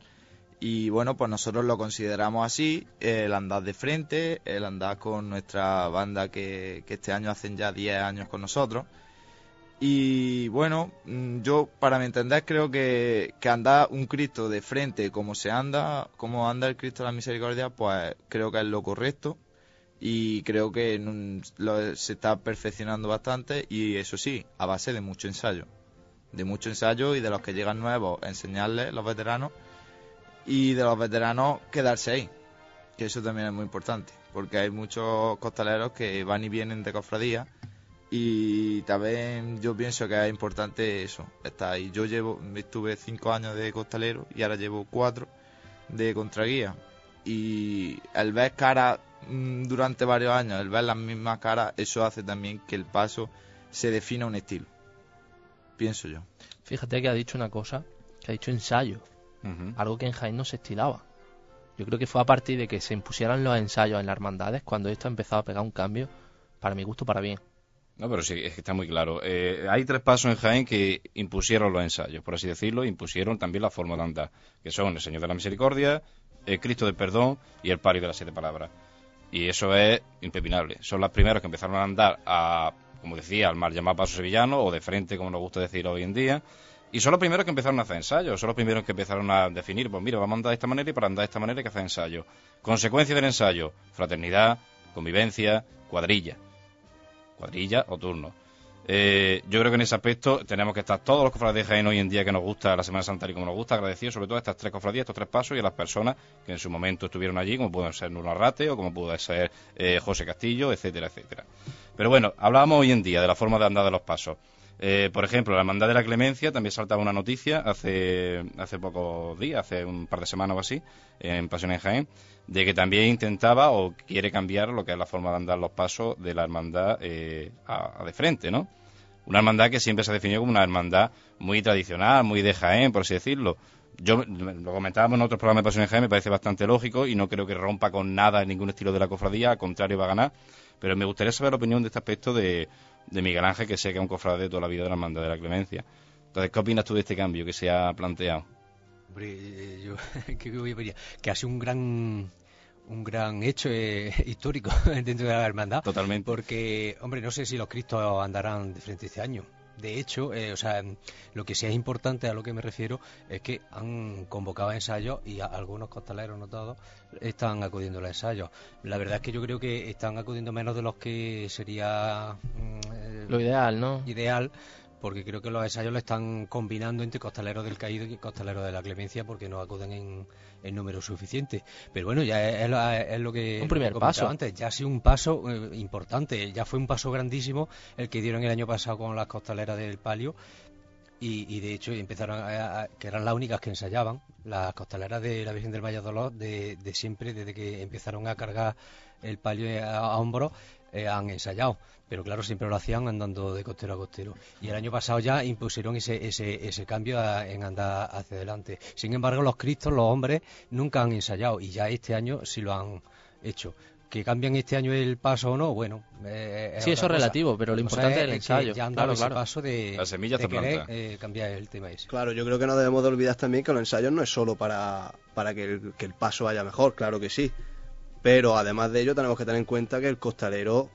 S5: Y bueno, pues nosotros lo consideramos así, el andar de frente, el andar con nuestra banda que, que este año hacen ya 10 años con nosotros. Y bueno, mm, yo para mi entender creo que, que andar un Cristo de frente como se anda, como anda el Cristo de la Misericordia, pues creo que es lo correcto y creo que lo- se está perfeccionando bastante y eso sí, a base de mucho ensayo. De mucho ensayo y de los que llegan nuevos enseñarles, los veteranos, y de los veteranos quedarse ahí, que eso también es muy importante, porque hay muchos costaleros que van y vienen de cofradía y también yo pienso que es importante eso, estar ahí. Yo llevo, estuve cinco años de costalero y ahora llevo cuatro de contraguía y el ver cara mm, durante varios años, el ver las mismas caras, eso hace también que el paso se defina un estilo. Pienso yo.
S2: Fíjate que ha dicho una cosa, que ha dicho ensayo, Algo que en Jaén no se estilaba. Yo creo que fue a partir de que se impusieran los ensayos en las hermandades cuando esto ha empezado a pegar un cambio, para mi gusto, para bien.
S1: No, pero sí, es que está muy claro. Eh, hay tres pasos en Jaén que impusieron los ensayos, por así decirlo, impusieron también la forma de andar, que son el Señor de la Misericordia, el Cristo del Perdón y el Palio de las Siete Palabras. Y eso es impepinable. Son los primeros que empezaron a andar a, como decía, al mal llamado paso sevillano, o de frente, como nos gusta decir hoy en día. Y son los primeros que empezaron a hacer ensayos, son los primeros que empezaron a definir, pues mira, vamos a andar de esta manera y para andar de esta manera hay que hacer ensayos. Consecuencia del ensayo, fraternidad, convivencia, cuadrilla cuadrilla o turno. Eh, yo creo que en ese aspecto tenemos que estar todos los cofrades de Jaén hoy en día que nos gusta la Semana Santa y como nos gusta, agradecidos sobre todo a estas tres cofradías, estos tres pasos y a las personas que en su momento estuvieron allí, como pueden ser Nuno Arrate o como puede ser eh, José Castillo, etcétera, etcétera. Pero bueno, hablábamos hoy en día de la forma de andar de los pasos. Eh, por ejemplo, la Hermandad de la Clemencia también saltaba una noticia hace, hace pocos días, hace un par de semanas o así, en Pasión en Jaén, de que también intentaba o quiere cambiar lo que es la forma de andar los pasos de la hermandad eh, a, de frente, ¿no? Una hermandad que siempre se ha definido como una hermandad muy tradicional, muy de Jaén, por así decirlo. Yo lo comentábamos en otros programas de Pasión en Jaén, me parece bastante lógico y no creo que rompa con nada en ningún estilo de la cofradía, al contrario va a ganar. Pero me gustaría saber la opinión de este aspecto de, de Miguel Ángel, que sé que es un cofrade de toda la vida de la hermandad de la Clemencia. Entonces, ¿qué opinas tú de este cambio que se ha planteado?
S4: Hombre, eh, yo ¿qué voy a pedir? que ha sido un gran un gran hecho eh, histórico dentro de la hermandad.
S1: Totalmente.
S4: Porque, hombre, no sé si los cristos andarán de frente este año. De hecho, eh, o sea, lo que sí es importante a lo que me refiero es que han convocado ensayos y a- algunos costaleros, no todos, están acudiendo a los ensayos. La verdad es que yo creo que están acudiendo menos de los que sería mm, eh,
S2: Lo ideal, ¿no?
S4: ideal, porque creo que los ensayos lo están combinando entre costaleros del caído y costaleros de la clemencia porque no acuden en, en número suficiente. Pero bueno, ya es, es lo- es lo que
S2: Un primer paso.
S4: antes, ya ha sido un paso eh, importante, ya fue un paso grandísimo el que dieron el año pasado con las costaleras del palio. Y, y de hecho empezaron a, a- que eran las únicas que ensayaban las costaleras de la Virgen del Valle Dolor de, de siempre desde que empezaron a cargar el palio a, a hombros eh, han ensayado pero claro siempre lo hacían andando de costero a costero y el año pasado ya impusieron ese, ese, ese cambio a- en andar hacia adelante sin embargo los cristos los hombres nunca han ensayado y ya este año sí lo han hecho que cambian este año el paso o no, bueno. eh, es
S2: Sí, eso es relativo, pero lo importante es el
S4: que
S2: ensayo.
S4: Ya han
S2: Claro,
S4: dado ese
S2: claro.
S4: paso de,
S1: La semilla
S4: de querer eh, cambiar el tema ese.
S6: Claro, yo creo que no debemos de olvidar también que los ensayos no es solo para, para que, el, que el paso vaya mejor, claro que sí. Pero además de ello tenemos que tener en cuenta que el costalero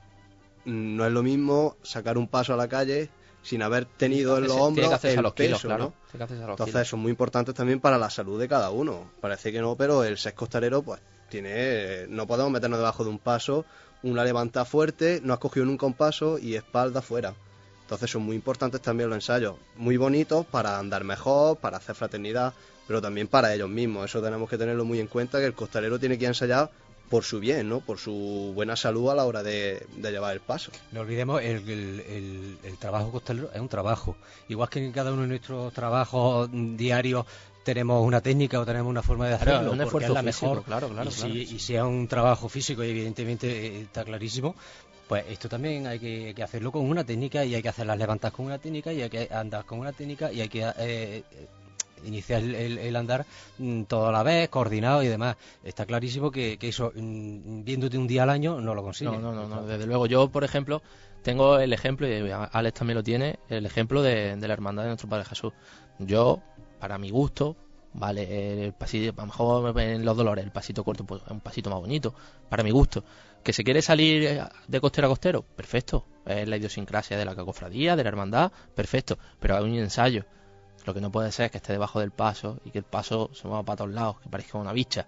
S6: mm, no es lo mismo sacar un paso a la calle sin haber tenido en los hombros el
S2: los kilos,
S6: peso,
S2: claro.
S6: ¿no? Entonces
S2: kilos.
S6: son muy importantes también para la salud de cada uno. Parece que no, pero el ser costalero pues tiene no podemos meternos debajo de un paso, una levantada fuerte, no has cogido nunca un paso y espalda fuera. Entonces son muy importantes también los ensayos, muy bonitos para andar mejor, para hacer fraternidad, pero también para ellos mismos. Eso tenemos que tenerlo muy en cuenta, que el costalero tiene que ensayar por su bien, ¿no? Por su buena salud a la hora de, de llevar el paso.
S4: No olvidemos, el, el- el- el trabajo costalero es un trabajo. Igual que en cada uno de nuestros trabajos diarios tenemos una técnica o tenemos una forma de
S2: Claro,
S4: hacerlo,
S2: un esfuerzo
S4: es la
S2: físico,
S4: mejor.
S2: claro, claro,
S4: y,
S2: claro.
S4: Si, y sea un trabajo físico, y evidentemente eh, está clarísimo, pues esto también hay que, que hacerlo con una técnica y hay que hacer las levantas con una técnica y hay que andar con una técnica y hay que... eh, iniciar el, andar mm, todo a la vez, coordinado y demás. Está clarísimo que, que eso, mm, viéndote un día al año, no lo consigues.
S2: No, no, no, no, desde luego. Yo, por ejemplo, tengo el ejemplo, y Alex también lo tiene, el ejemplo de, la hermandad de nuestro Padre Jesús. Yo, para mi gusto, vale, el pasillo, a lo mejor en los dolores, el pasito corto, pues es un pasito más bonito, para mi gusto. Que se quiere salir eh, de costero a costero, perfecto. Es la idiosincrasia de la cofradía, de la hermandad, perfecto. Pero hay un ensayo. Lo que no puede ser es que esté debajo del paso y que el paso se mueva para todos lados, que parezca una bicha.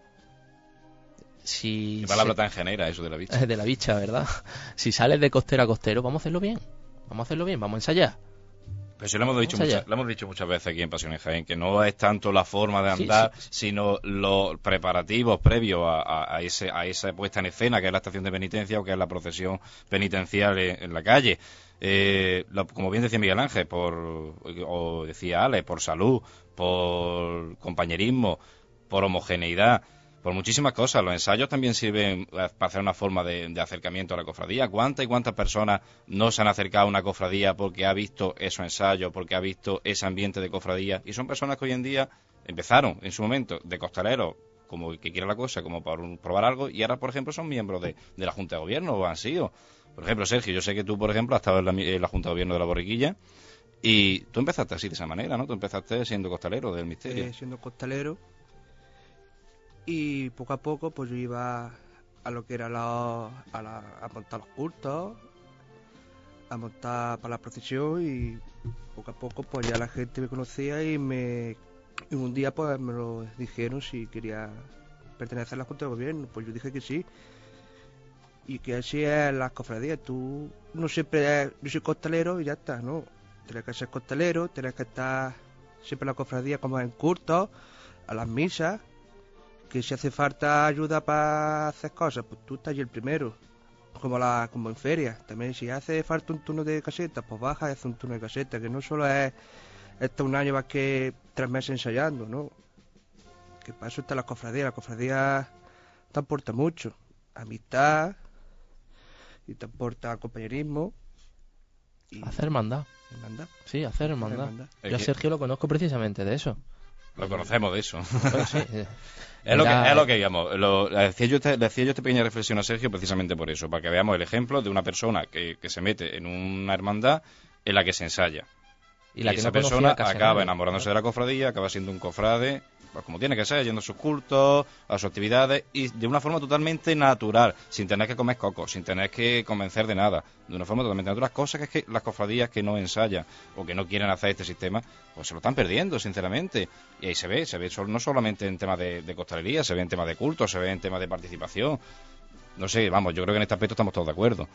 S2: Si
S1: Qué palabra
S2: se-
S1: tan genera eso de la vista.
S2: de la bicha, ¿verdad? Si sales de costero a costero, vamos a hacerlo bien. Vamos a hacerlo bien, vamos a ensayar.
S1: Pero sí lo hemos, dicho muchas, lo hemos dicho muchas veces aquí en Pasiones Jaén, que no es tanto la forma de
S2: Sí,
S1: andar,
S2: sí,
S1: sino los preparativos previos a, a- a ese, a esa puesta en escena, que es la estación de penitencia o que es la procesión penitencial en, en la calle. Eh, lo- como bien decía Miguel Ángel, por, o decía Ale, por salud, por compañerismo, por homogeneidad, por muchísimas cosas. Los ensayos también sirven eh, para hacer una forma de, acercamiento a la cofradía. ¿Cuántas y cuántas personas no se han acercado a una cofradía porque ha visto esos ensayos, porque ha visto ese ambiente de cofradía? Y son personas que hoy en día empezaron en su momento de costaleros, como que quiera la cosa, como para probar algo, y ahora, por ejemplo, son miembros de, la Junta de Gobierno o han sido. Por ejemplo, Sergio, yo sé que tú, por ejemplo, has estado en la, en la Junta de Gobierno de la Borriquilla y tú empezaste así, de esa manera, ¿no? Tú empezaste siendo costalero del misterio.
S3: eh, siendo costalero. Y poco a poco, pues yo iba a lo que era la, a, la- a montar los cultos, a montar para la procesión y poco a poco, pues ya la gente me conocía y me y un día, pues me lo dijeron si quería pertenecer a la Junta de Gobierno. Pues yo dije que sí. Y que así es las cofradías. Tú no siempre yo soy costalero y ya está, ¿no? Tienes que ser costalero, tienes que estar siempre en la cofradía como en cultos, a las misas, que si hace falta ayuda para hacer cosas, pues tú estás ahí el primero. como la como en feria. También si hace falta un turno de caseta, pues baja y hace un turno de caseta, que no solo es estar un año más que tres meses ensayando, ¿no? Que para eso está la cofradía. La cofradía te aporta mucho. Amistad, y te aporta compañerismo. Y
S2: Hacer hermandad.
S3: hermandad.
S2: Sí, hacer hermandad. Yo a Sergio lo conozco precisamente de eso.
S1: Lo conocemos de eso.
S2: Sí, eh,
S1: Es lo, que, es lo que digamos. Lo, le, hacía yo este- le hacía yo esta pequeña reflexión a Sergio precisamente por eso, para que veamos el ejemplo de una persona que, que se mete en una hermandad en la que se ensaya.
S2: Y la que
S1: esa
S2: no
S1: persona acaba enamorándose de la cofradía, acaba siendo un cofrade, pues como tiene que ser, yendo a sus cultos, a sus actividades, y de una forma totalmente natural, sin tener que comer coco, sin tener que convencer de nada, de una forma totalmente natural. Cosas que es que las cofradías que no ensayan o que no quieren hacer este sistema, pues se lo están perdiendo, sinceramente. Y ahí se ve, se ve no solamente en temas de, de costalería, se ve en temas de culto, se ve en temas de participación. No sé, vamos, yo creo que en este aspecto estamos todos de acuerdo.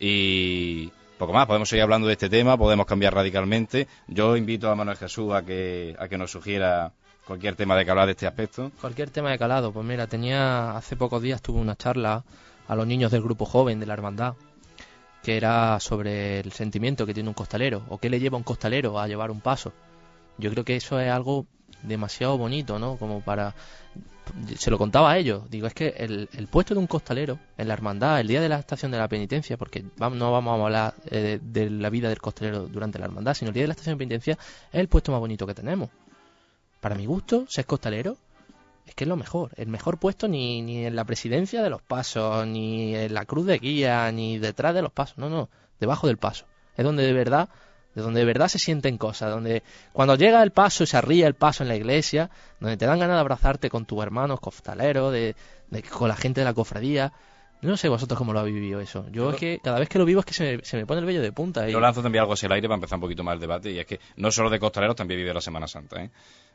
S1: Y poco más, podemos seguir hablando de este tema, podemos cambiar radicalmente. Yo invito a Manuel Jesús a que, a que nos sugiera cualquier tema de hablar de este aspecto.
S2: Cualquier tema de calado, pues mira, tenía hace pocos días tuve una charla a los niños del grupo joven de la hermandad que era sobre el sentimiento que tiene un costalero o qué le lleva un costalero a llevar un paso. Yo creo que eso es algo demasiado bonito, ¿no? Como para se lo contaba a ellos, digo, es que el, el puesto de un costalero en la hermandad, el día de la estación de la penitencia, porque vamos, no vamos a hablar eh, de la vida del costalero durante la hermandad, sino el día de la estación de penitencia es el puesto más bonito que tenemos. Para mi gusto, ser costalero es que es lo mejor. El mejor puesto ni, ni en la presidencia de los pasos, ni en la cruz de guía, ni detrás de los pasos. No, no, debajo del paso. Es donde de verdad, de donde de verdad se sienten cosas. Donde cuando llega el paso y se arría el paso en la iglesia, donde te dan ganas de abrazarte con tus hermanos costaleros, de, de- con la gente de la cofradía. No sé vosotros cómo lo habéis vivido eso. Yo es que cada vez que lo vivo es que se me, se me pone el vello de punta. Y...
S1: Yo lanzo también algo hacia el aire para empezar un poquito más el debate, y es que no solo de costaleros, también vive la Semana Santa. ¿eh?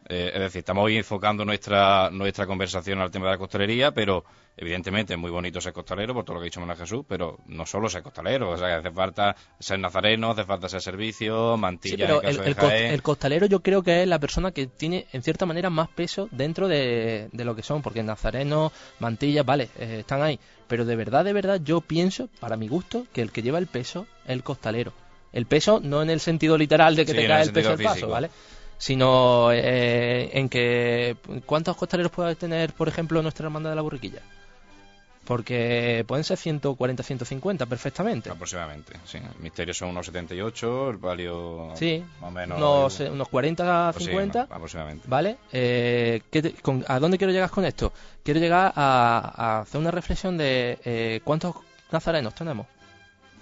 S1: Eh, es decir, estamos hoy enfocando nuestra, nuestra conversación al tema de la costalería, pero evidentemente es muy bonito ser costalero, por todo lo que ha dicho Manuel Jesús, pero no solo ser costalero, o sea, que hace falta ser nazareno, hace falta ser servicio, mantilla
S2: Sí, pero
S1: en
S2: el,
S1: caso
S2: el
S1: de Jaén.
S2: el costalero yo creo que es la persona que tiene en cierta manera más peso dentro de, de lo que son, porque nazarenos, mantillas, vale, eh, están ahí, pero de verdad, de verdad yo pienso, para mi gusto, que el que lleva el peso es el costalero. El peso no en el sentido literal de que
S1: Sí,
S2: te cae
S1: el
S2: el peso
S1: sentido
S2: paso. ¿vale? Sino eh, en que ¿cuántos costaleros puede tener, por ejemplo, nuestra hermandad de la borriquilla? Porque pueden ser 140, 150 perfectamente.
S1: Aproximadamente, sí. El misterio son unos 78, el palio
S2: Sí,
S1: más o menos...
S2: unos, unos 40,
S1: pues sí,
S2: 50.
S1: no, aproximadamente.
S2: ¿Vale? Eh, ¿qué te- con- ¿A dónde quiero llegar con esto? Quiero llegar a, a hacer una reflexión de eh, cuántos nazarenos tenemos.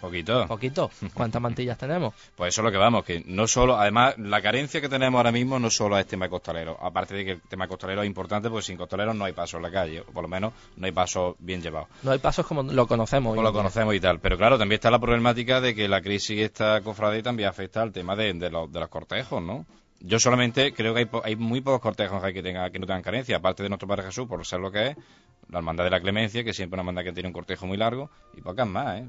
S1: Poquito.
S2: Poquito. ¿Cuántas mantillas tenemos?
S1: Pues eso es lo que vamos, que no solo, además, la carencia que tenemos ahora mismo no solo es tema costalero, aparte de que el tema costalero es importante, porque sin costaleros no hay paso en la calle, o por lo menos no hay paso bien llevado.
S2: No hay pasos como lo conocemos.
S1: Como lo conocemos y tal. Pero claro, también está la problemática de que la crisis esta cofradía también afecta al tema de, de los, de los cortejos, ¿no? Yo solamente creo que hay, po- hay muy pocos cortejos que, tenga, que no tengan carencia, aparte de nuestro Padre Jesús, por ser lo que es, la Hermandad de la Clemencia, que siempre es una hermandad que tiene un cortejo muy largo, y pocas más, ¿eh?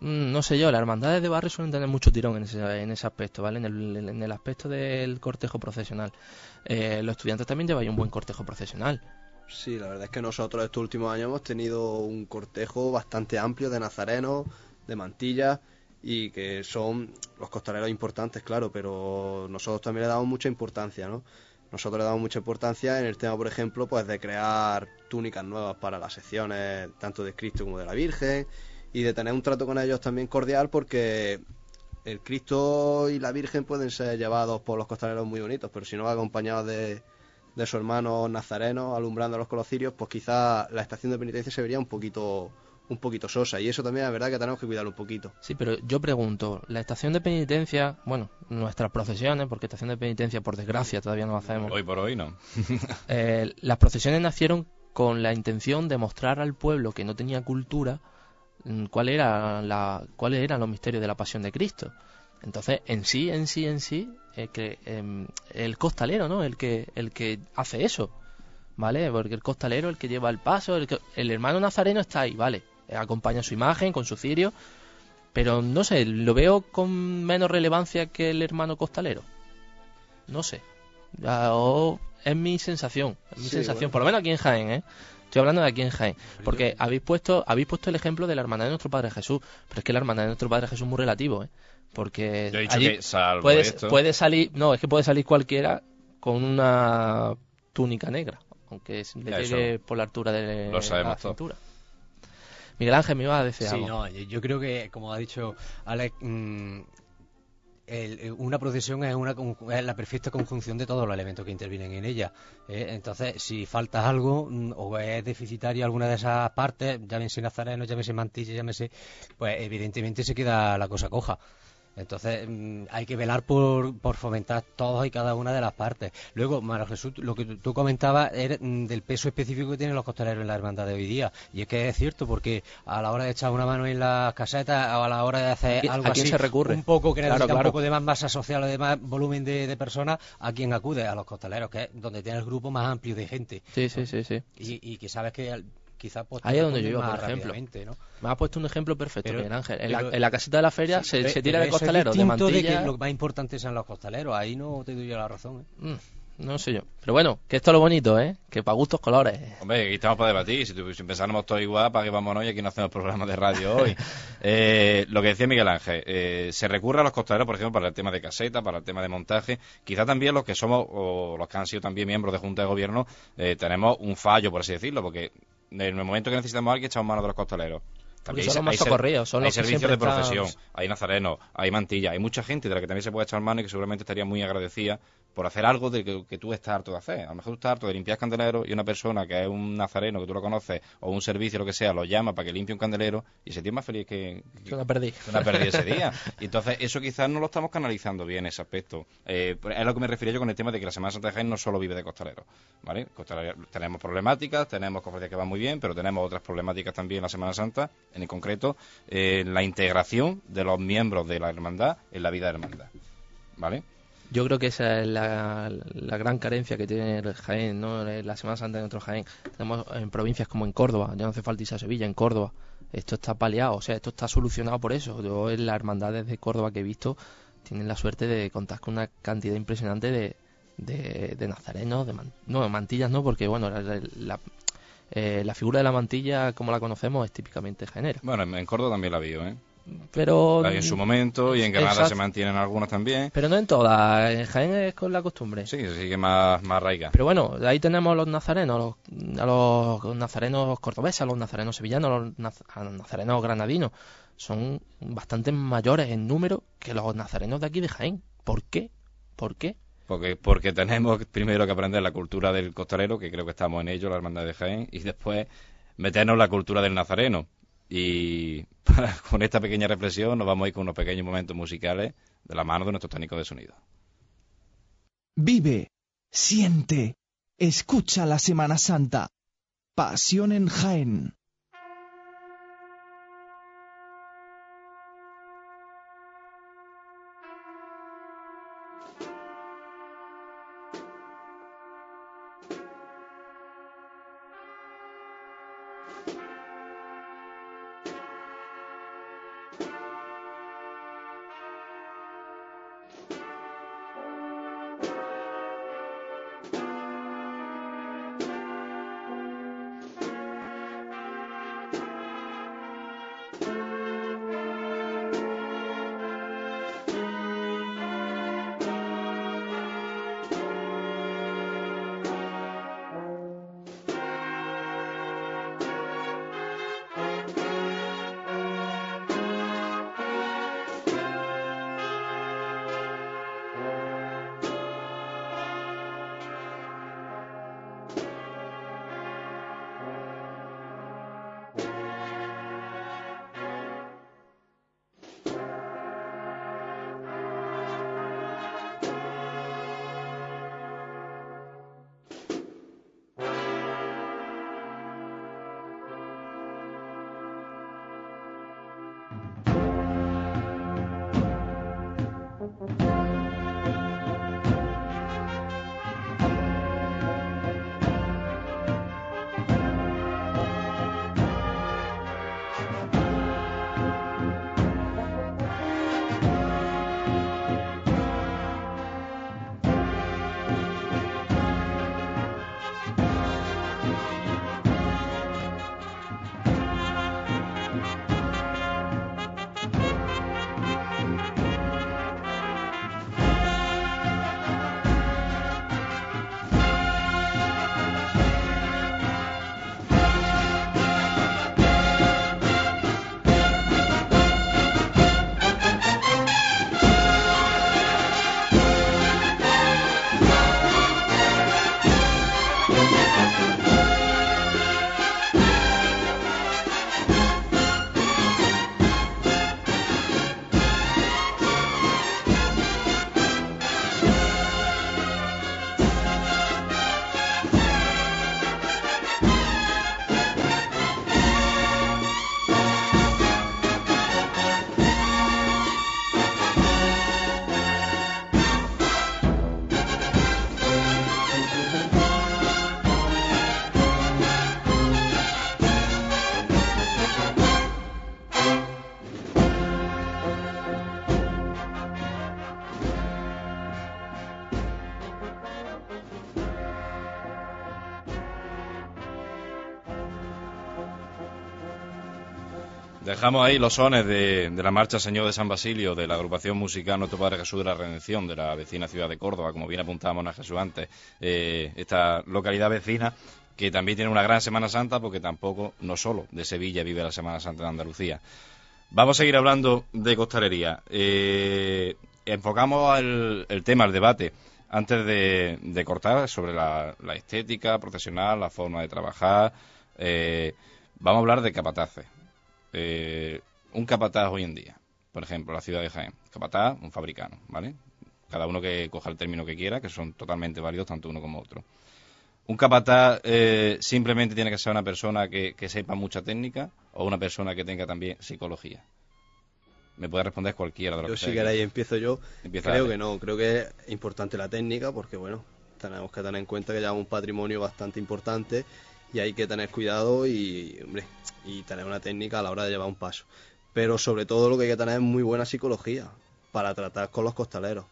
S2: Mm, No sé yo, las hermandades de barrio suelen tener mucho tirón en ese, aspecto, ¿vale? En el, en el aspecto del cortejo procesional. Eh, los estudiantes también llevan un buen cortejo procesional.
S6: Sí, la verdad es que nosotros estos últimos años hemos tenido un cortejo bastante amplio de nazarenos, de mantillas y que son los costaleros importantes, claro, pero nosotros también le damos mucha importancia, ¿no? Nosotros le damos mucha importancia en el tema, por ejemplo, pues de crear túnicas nuevas para las secciones tanto de Cristo como de la Virgen y de tener un trato con ellos también cordial porque el Cristo y la Virgen pueden ser llevados por los costaleros muy bonitos, pero si no acompañados de, de su hermano nazareno alumbrándolos con los cirios, pues quizá la estación de penitencia se vería un poquito un poquito sosa y eso también es verdad que tenemos que cuidarlo un poquito.
S2: Sí, pero yo pregunto, la estación de penitencia, bueno, nuestras procesiones, porque estación de penitencia, por desgracia, todavía no hacemos.
S1: Hoy por hoy no.
S2: Eh, las procesiones nacieron con la intención de mostrar al pueblo que no tenía cultura cuál era la, cuáles eran los misterios de la pasión de Cristo. Entonces, en sí, en sí, en sí, eh, que, em, el costalero, ¿no? El que, el que hace eso, ¿vale? Porque el costalero, el que lleva el paso, el, que- el hermano nazareno está ahí, ¿vale? Eh, acompaña su imagen con su cirio, pero no sé, lo veo con menos relevancia que el hermano costalero. No sé. Ah, o- es mi sensación, es mi
S6: Sí,
S2: sensación,
S6: bueno.
S2: por lo menos aquí en Jaén, ¿eh? Estoy hablando de aquí en Jaén. Porque habéis puesto, habéis puesto el ejemplo de la hermandad de nuestro Padre Jesús. Pero es que la hermandad de nuestro Padre Jesús es muy relativo, ¿eh? Porque
S1: Yo he dicho
S2: allí
S1: que, salvo
S2: puede,
S1: esto-
S2: puede salir, no, es que puede salir cualquiera con una túnica negra, aunque le
S1: Ya,
S2: llegue por la altura de
S1: lo sabemos
S2: la cintura. Miguel Ángel, me iba a decir
S4: Sí,
S2: algo.
S4: no, yo yo creo que, como ha dicho Alex, mm, el- eh, una procesión es, una, es la perfecta conjunción de todos los elementos que intervienen en ella. ¿eh? Entonces, si falta algo mm, o es deficitaria alguna de esas partes, llámese nazareno, llámese mantilla, llámese, pues evidentemente se queda la cosa coja. Entonces mm, hay que velar por, por fomentar todas y cada una de las partes. Luego, Mario Jesús, lo que tú- comentabas era mm, del peso específico que tienen los costaleros en la hermandad de hoy día. Y es que es cierto, porque a la hora de echar una mano en las casetas o a la hora de hacer
S2: ¿A quién-
S4: algo así,
S2: se recurre?
S4: un poco que
S2: Claro,
S4: necesita
S2: claro.
S4: un poco de más masa social o de más volumen de, de personas, ¿a quién acude? A los costaleros, que es donde tiene el grupo más amplio de gente.
S2: Sí, sí, sí, sí.
S4: Y, y que sabes que quizás pues,
S2: Ahí es donde yo iba, por ejemplo.
S4: ¿no?
S2: Me ha puesto un ejemplo perfecto,
S4: Pero-
S2: Miguel Ángel. En,
S4: pero-
S2: la, en la casita de la feria se,
S4: Pe-
S2: se tira
S4: pero
S2: de
S4: es
S2: costaleros, de mantilla.
S4: que lo más importante sean los costaleros. Ahí no te doy yo la razón. ¿eh?
S2: Mm, no sé yo. Pero bueno, que esto es lo bonito, ¿eh? Que para gustos colores.
S1: Hombre, aquí estamos para debatir. Si, tu- si pensáramos todos igual, ¿para qué vámonos? Y aquí no hacemos programa de radio hoy. Eh, lo que decía Miguel Ángel, eh, se recurre a los costaleros, por ejemplo, para el tema de caseta, para el tema de montaje. Quizá también los que somos, o los que han sido también miembros de Junta de Gobierno, eh, tenemos un fallo, por así decirlo, porque en el momento que necesitamos a alguien, echamos mano de los costaleros.
S2: Porque son los más socorridos, son
S1: hay
S2: los que
S1: servicios de profesión, hay nazarenos, hay mantilla, hay mucha gente de la que también se puede echar mano y que seguramente estaría muy agradecida por hacer algo de que, que tú estás harto de hacer. A lo mejor tú estás harto de limpiar candeleros y una persona que es un nazareno, que tú lo conoces, o un servicio, lo que sea, lo llama para que limpie un candelero y se tiene más feliz que,
S2: Yo la perdí.
S1: una pérdida ese día. Y entonces eso quizás no lo estamos canalizando bien, ese aspecto. Eh, es lo que me refería yo con el tema de que la Semana Santa de Jaén no solo vive de costaleros. ¿vale? Costaleros- tenemos problemáticas, tenemos cofradías que van muy bien, pero tenemos otras problemáticas también en la Semana Santa, en el concreto, eh, la integración de los miembros de la hermandad en la vida de la hermandad. ¿Vale?
S2: Yo creo que esa es la, gran carencia que tiene el Jaén, ¿no? La Semana Santa de nuestro Jaén. Tenemos en provincias como en Córdoba, ya no hace falta irse a Sevilla, en Córdoba. Esto está paliado, o sea, esto está solucionado por eso. Yo en las hermandades de Córdoba que he visto tienen la suerte de contar con una cantidad impresionante de, de, de nazarenos, de no, mantillas no, porque bueno, la, eh, la figura de la mantilla como la conocemos es típicamente jaenera.
S1: Bueno, en, Córdoba también la vi, ¿eh?
S2: Pero...
S1: En su momento y en Granada
S2: Exacto.
S1: se mantienen algunas también.
S2: Pero no en todas, en Jaén es con la costumbre.
S1: Sí, se sigue más, más.
S2: Pero bueno, ahí tenemos los nazarenos, los, a los nazarenos cordobeses, a los nazarenos sevillanos, a los, naz- a los nazarenos granadinos. Son bastante mayores en número que los nazarenos de aquí de Jaén. ¿Por qué? ¿Por qué?
S1: Porque, porque tenemos primero que aprender la cultura del costalero, que creo que estamos en ello, la hermandad de Jaén, y después meternos en la cultura del nazareno. Y con esta pequeña reflexión nos vamos a ir con unos pequeños momentos musicales de la mano de nuestro técnico de sonido.
S8: Vive, siente, escucha la Semana Santa. Pasión en Jaén.
S1: Dejamos ahí los sones de, de la marcha Señor de San Basilio de la agrupación musical Nuestro Padre Jesús de la Redención de la vecina ciudad de Córdoba, como bien apuntábamos a Jesús antes, eh, esta localidad vecina que también tiene una gran Semana Santa porque tampoco, no solo de Sevilla vive la Semana Santa de Andalucía. Vamos a seguir hablando de costalería. Eh, enfocamos el, tema, el debate, antes de, cortar sobre la, la estética profesional, la forma de trabajar. Eh, vamos a hablar de capataces. Eh, un capataz hoy en día, por ejemplo, la ciudad de Jaén. Capataz, un fabricano, ¿vale? Cada uno que coja el término que quiera, que son totalmente válidos tanto uno como otro. Un capataz eh, simplemente tiene que ser una persona que, que sepa mucha técnica o una persona que tenga también psicología. Me puede responder cualquiera de los
S6: Yo
S1: que
S6: si queréis empiezo yo.
S1: Empieza
S6: creo que no, creo que es importante la técnica porque bueno, tenemos que tener en cuenta que llevamos un patrimonio bastante importante y hay que tener cuidado y, hombre, y tener una técnica a la hora de llevar un paso. Pero sobre todo lo que hay que tener es muy buena psicología para tratar con los costaleros.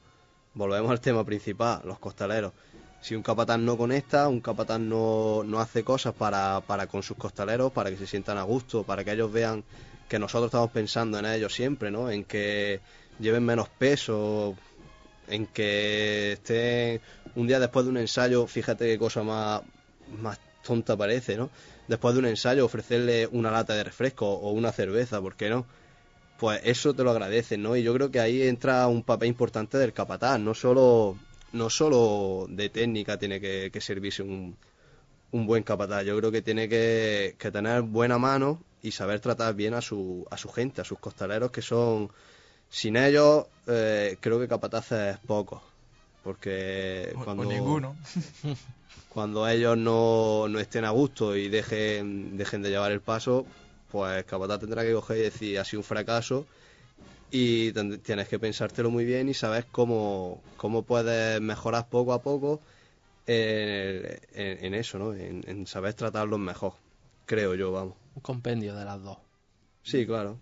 S6: Volvemos al tema principal, los costaleros. Si un capataz no conecta, un capataz no, no hace cosas para, para con sus costaleros, para que se sientan a gusto, para que ellos vean que nosotros estamos pensando en ellos siempre, ¿no? En que lleven menos peso, en que estén un día después de un ensayo, fíjate qué cosa más tonta parece, ¿no? Después de un ensayo ofrecerle una lata de refresco o una cerveza, ¿por qué no? Pues eso te lo agradecen, ¿no? Y yo creo que ahí entra un papel importante del capataz, no solo, no solo de técnica tiene que, servirse un, un buen capataz, yo creo que tiene que, que tener buena mano y saber tratar bien a su, a su gente, a sus costaleros que son, sin ellos, eh, creo que capataces pocos, porque
S5: O- o
S6: cuando,
S5: ninguno.
S6: cuando ellos no, no estén a gusto y dejen, dejen de llevar el paso, pues capataz tendrá que coger y decir, ha sido un fracaso y tienes que pensártelo muy bien y saber cómo, cómo puedes mejorar poco a poco en, en- en eso, ¿no? En, en saber tratarlos mejor, creo yo, vamos.
S2: Un compendio de las dos.
S6: Sí, claro.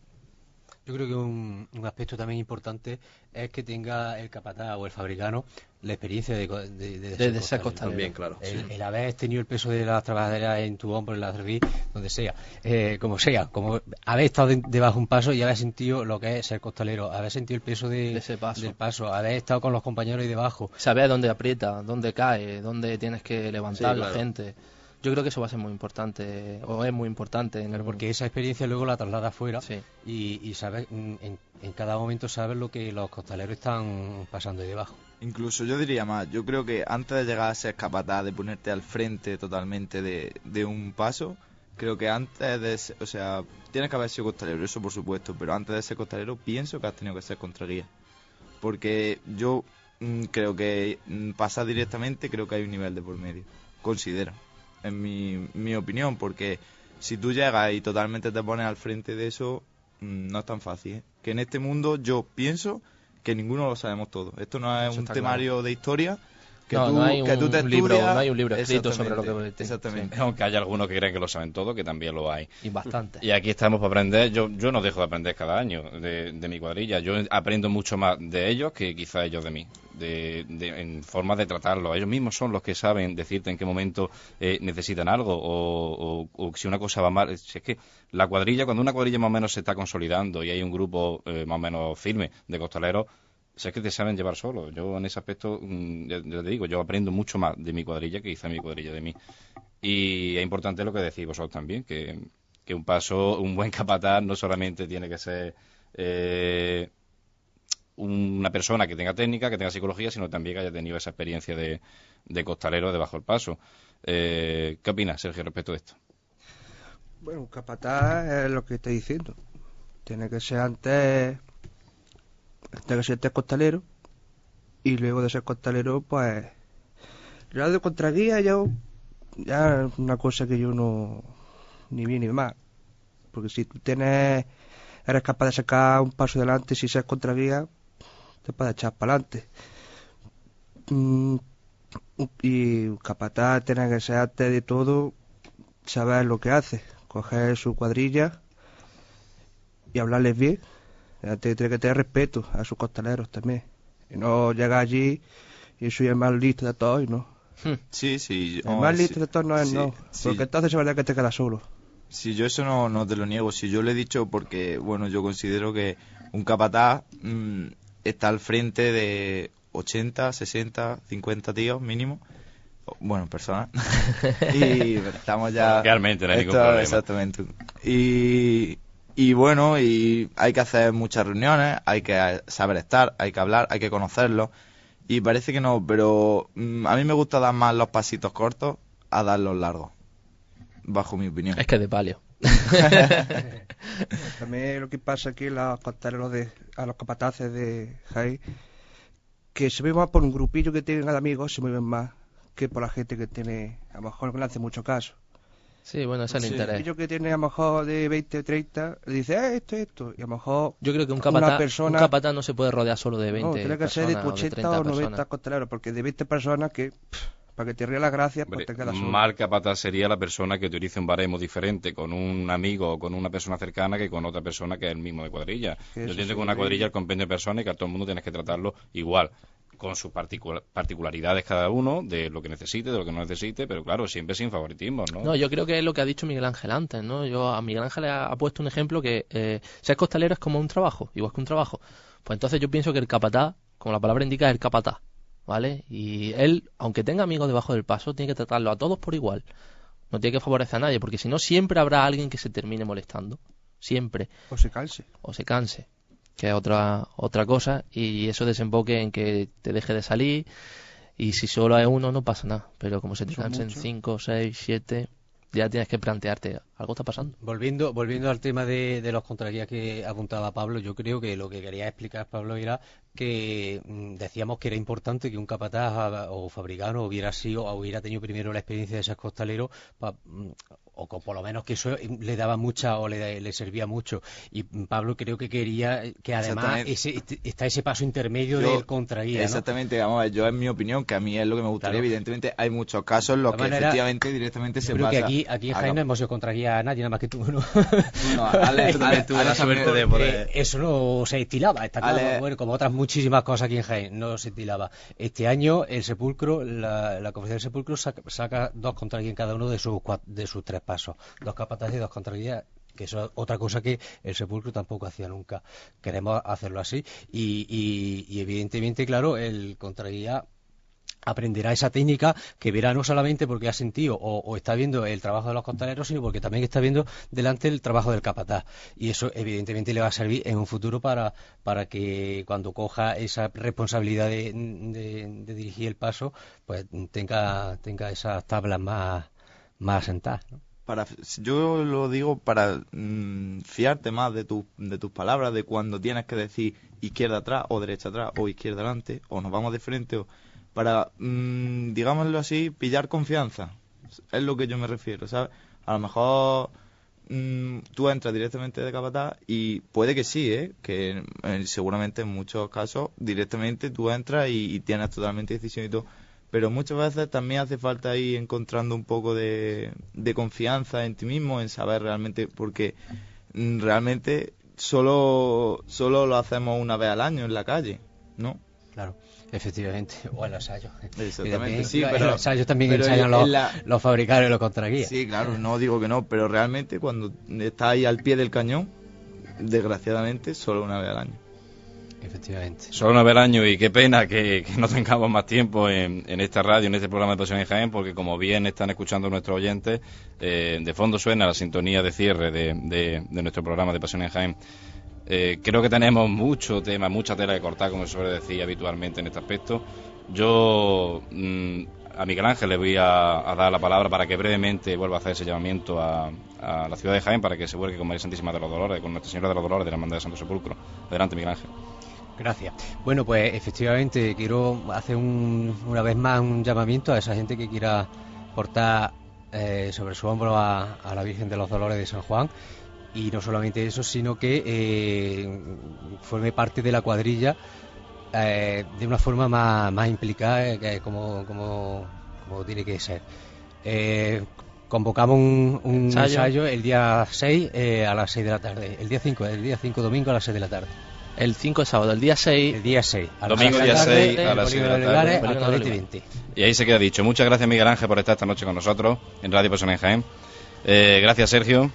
S4: Yo creo que un, un aspecto también importante es que tenga el capataz o el fabricano la experiencia de, de, de,
S2: De- de ser costalero.
S6: También, claro.
S4: El, el haber tenido el peso de las trabajaderas en tu hombro, en la cerviz, donde sea, eh, como sea, como haber estado de- debajo de un paso y haber sentido lo que es ser costalero, haber sentido el peso de,
S2: ese paso.
S4: del paso, haber estado con los compañeros ahí debajo.
S2: Saber dónde aprieta, dónde cae, dónde tienes que levantar
S6: Sí,
S2: la gente. Yo creo que eso va a ser muy importante, o es muy importante. En
S4: Claro, porque esa experiencia luego la traslada afuera
S2: Sí.
S4: y, y sabes, en, en cada momento sabes lo que los costaleros están pasando ahí debajo.
S5: Incluso yo diría más, yo creo que antes de llegar a ser capataz de ponerte al frente totalmente de, de un paso, creo que antes de ser, o sea, tienes que haber sido costalero, eso por supuesto, pero antes de ser costalero pienso que has tenido que ser contraguía. Porque yo mm, creo que mm, pasar directamente creo que hay un nivel de por medio, considero, en mi, mi opinión, porque si tú llegas y totalmente te pones al frente de eso, mm, no es tan fácil. ¿eh? Que en este mundo yo pienso que ninguno lo sabemos todo. Esto no es
S2: Eso
S5: un temario de historia que,
S2: No,
S5: tú,
S2: no hay
S5: que tú
S2: un
S5: te
S2: libro- no hay un libro escrito sobre lo que-
S5: Exactamente, Exactamente.
S1: Aunque haya algunos que creen que lo saben todo, que también lo hay.
S2: Y bastante.
S1: Y aquí estamos para aprender. Yo, yo no dejo de aprender cada año de, de mi cuadrilla. Yo aprendo mucho más de ellos que quizá ellos de mí. De, de- en formas de tratarlo. Ellos mismos son los que saben decirte en qué momento eh, necesitan algo o, o- o si una cosa va mal. Si es que la cuadrilla, cuando una cuadrilla más o menos se está consolidando y hay un grupo eh, más o menos firme de costaleros, si es que te saben llevar solo. Yo en ese aspecto, mm, ya, te digo, yo aprendo mucho más de mi cuadrilla que quizá mi cuadrilla de mí. Y es importante lo que decís vosotros también, que, un paso, un buen capataz no solamente tiene que ser eh, una persona que tenga técnica, que tenga psicología, sino también que haya tenido esa experiencia de, de costalero debajo del paso. Eh, ¿Qué opinas, Sergio, respecto de esto?
S3: Bueno, capataz es lo que estoy diciendo. Tiene que ser antes. Tiene que ser antes costalero. Y luego de ser costalero, pues. Lo de contraguía, yo. Ya es una cosa que yo no. Ni bien ni mal. Porque si tú tienes. Eres capaz de sacar un paso adelante si seas contraguía, te puedes echar para adelante. Mm, y capataz tiene que ser antes de todo saber lo que hace, coger su cuadrilla y hablarles bien. Tiene que tener respeto a sus costaleros también. Y no llegar allí y soy el más listo de todos y no.
S5: Sí, sí.
S3: El
S5: oh,
S3: más
S5: sí,
S3: listo de todos no es
S5: sí,
S3: no.
S5: sí.
S3: Porque entonces es verdad que te quedas solo.
S5: Si yo eso no, no te lo niego, si yo lo he dicho porque, bueno, yo considero que un capataz mm, está al frente de 80, 60, 50 tíos mínimo. Bueno, personas. y estamos ya...
S1: Realmente, no hay ningún problema.
S5: Exactamente. Y, y bueno, y hay que hacer muchas reuniones, hay que saber estar, hay que hablar, hay que conocerlo. Y parece que no, pero mm, a mí me gusta dar más los pasitos cortos a dar los largos. Bajo mi opinión.
S2: Es que de palio.
S3: También lo que pasa aquí los costaleros de, a los capataces de Jaén, que se mueven más por un grupillo que tienen de amigos, se mueven más que por la gente que tiene, a lo mejor no le hace mucho caso.
S2: Sí, bueno, ese es el
S5: Sí.
S3: El
S2: interés.
S3: grupillo que tiene a lo mejor de 20 o 30, le dice, eh, esto, esto, y a lo mejor
S2: Yo creo que un
S3: una
S2: capataz,
S3: persona-
S2: un capataz no se puede rodear solo de 20
S3: no, tiene que ser de
S2: personas o de
S3: 80
S2: 30
S3: o 90
S2: personas.
S3: costaleros, porque de 20 personas que, pff, para que te ríe la gracia, pues te quedas solo.
S1: mal capataz sería la persona que utilice un baremo diferente con un amigo o con una persona cercana que con otra persona que es el mismo de cuadrilla. Yo entiendo que una cuadrilla es compendio de personas y que a todo el mundo tienes que tratarlo igual con sus particula- particularidades cada uno, de lo que necesite, de lo que no necesite, pero claro, siempre sin favoritismos, ¿no?
S2: No, yo creo que es lo que ha dicho Miguel Ángel antes, ¿no? Yo a Miguel Ángel ha, ha puesto un ejemplo que eh, ser costalero es como un trabajo, igual que un trabajo. Pues entonces yo pienso que el capataz, como la palabra indica, es el capataz, ¿vale? Y él, aunque tenga amigos debajo del paso, tiene que tratarlo a todos por igual. No tiene que favorecer a nadie, porque si no siempre habrá alguien que se termine molestando, siempre,
S3: O se canse.
S2: o se canse, que es otra otra cosa, y eso desemboque en que te deje de salir. Y si solo hay uno, no pasa nada. Pero como se te cansen
S3: muchos.
S2: cinco, seis, siete, ya tienes que plantearte, algo está pasando.
S4: Volviendo, volviendo al tema de, de los contraguías que apuntaba Pablo, yo creo que lo que quería explicar Pablo era que mm, decíamos que era importante que un capataz o fabricano hubiera sido o hubiera tenido primero la experiencia de ser costalero pa- mm, o por lo menos que eso le daba mucha o le, le servía mucho y Pablo creo que quería que además ese, está ese paso intermedio
S5: Yo-
S4: del contraguía ¿no?
S5: Exactamente, vamos a ver, yo en mi opinión, que a mí es lo que me gustaría,
S4: Claro.
S5: evidentemente hay muchos casos en los
S4: De
S5: que
S4: manera,
S5: efectivamente directamente
S4: Yo
S5: se
S4: creo que
S5: pasa
S4: aquí, aquí en
S5: a
S4: Jaén no hemos sido contraguía a nadie, nada más que tú, ¿no?
S5: No, Ale-
S6: de poder-
S4: Eh, eso no se estilaba, está claro,
S5: Ale-
S4: bueno, como otras muchísimas cosas aquí en Jaén, no se estilaba. Este año el Sepulcro, la, la Conferencia del Sepulcro saca, saca dos contraguías en cada uno de sus cua- de sus tres pasos, dos capataces y dos contraguías que eso es otra cosa que el sepulcro tampoco hacía nunca. Queremos hacerlo así y, evidentemente, claro, el contraguía aprenderá esa técnica que verá no solamente porque ha sentido o, está viendo el trabajo de los costaleros, sino porque también está viendo delante el trabajo del capataz. Y eso evidentemente le va a servir en un futuro para, para que cuando coja esa responsabilidad de, dirigir el paso, pues tenga, tenga esas tablas más, más asentadas.
S5: Para yo lo digo para mm, fiarte más de, tu, de tus palabras de cuando tienes que decir izquierda atrás o derecha atrás o izquierda adelante o nos vamos de frente o para mm, digámoslo así pillar confianza. Es lo que yo me refiero sabes a lo mejor mm, tú entras directamente de capataz y puede que sí eh que eh, seguramente en muchos casos directamente tú entras y, y tienes totalmente decisión y todo pero muchas veces también hace falta ir encontrando un poco de, de confianza en ti mismo, en saber realmente, porque realmente solo, solo lo hacemos una vez al año en la calle, ¿no?
S4: Claro, efectivamente. O en los ensayos.
S5: Exactamente, sí,
S4: en
S5: pero-
S4: los ensayos también ensayan
S5: en
S4: los,
S5: la-
S4: los fabricantes y los contraguías.
S5: Sí, claro, no digo que no, pero realmente cuando estás ahí al pie del cañón, desgraciadamente, solo una vez al año.
S4: Efectivamente.
S1: Solo una al año y qué pena que, no tengamos más tiempo en, esta radio, en este programa de Pasión en Jaén, porque como bien están escuchando nuestros oyentes, eh, de fondo suena la sintonía de cierre de, de- nuestro programa de Pasión en Jaén. Eh, creo que tenemos mucho tema, mucha tela que cortar, como se suele decir habitualmente en este aspecto. Yo mm, a Miguel Ángel le voy a, a dar la palabra para que brevemente vuelva a hacer ese llamamiento a, a la ciudad de Jaén para que se vuelque con María Santísima de los Dolores, con Nuestra Señora de los Dolores de la Hermandad de Santo Sepulcro. Adelante, Miguel Ángel.
S4: Gracias. Bueno, pues efectivamente quiero hacer un- una vez más un llamamiento a esa gente que quiera portar eh, sobre su hombro a, a la Virgen de los Dolores de San Juan. Y no solamente eso, sino que eh, forme parte de la cuadrilla eh, de una forma más, más implicada, que como, como, como tiene que ser. Convocamos un, un
S2: Ensayo.
S4: ensayo. el día 6 eh, a las 6 de la tarde. El día 5, el día 5 domingo a las 6 de la tarde.
S2: El 5 de sábado, el día 6.
S4: El día 6. A las
S1: Domingo día
S4: la tarde,
S1: 6 a las
S4: en
S1: seis de la tarde.
S4: Olivares,
S2: Polígono
S4: al
S2: Olivares.
S4: 20.
S1: Y ahí se queda dicho. Muchas gracias, Miguel Ángel, por estar esta noche con nosotros en Radio Persona en Jaén. Eh, gracias, Sergio.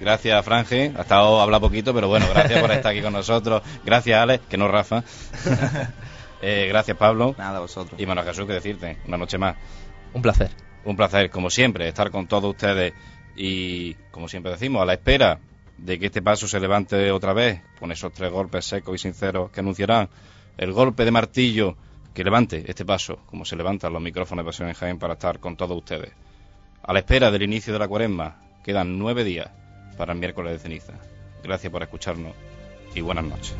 S1: Gracias, Franje. Ha estado habla poquito, pero bueno, gracias por estar aquí con nosotros. Gracias, Alex, que no Rafa. Eh, gracias, Pablo.
S5: Nada, vosotros.
S1: Y Manuel Jesús, que decirte, una noche más.
S2: Un placer.
S1: Un placer, como siempre, estar con todos ustedes y, como siempre decimos, a la espera de que este paso se levante otra vez con esos tres golpes secos y sinceros que anunciarán el golpe de martillo que levante este paso, como se levantan los micrófonos de Pasión en Jaén para estar con todos ustedes. A la espera del inicio de la cuaresma, quedan nueve días para el miércoles de ceniza. Gracias por escucharnos y buenas noches.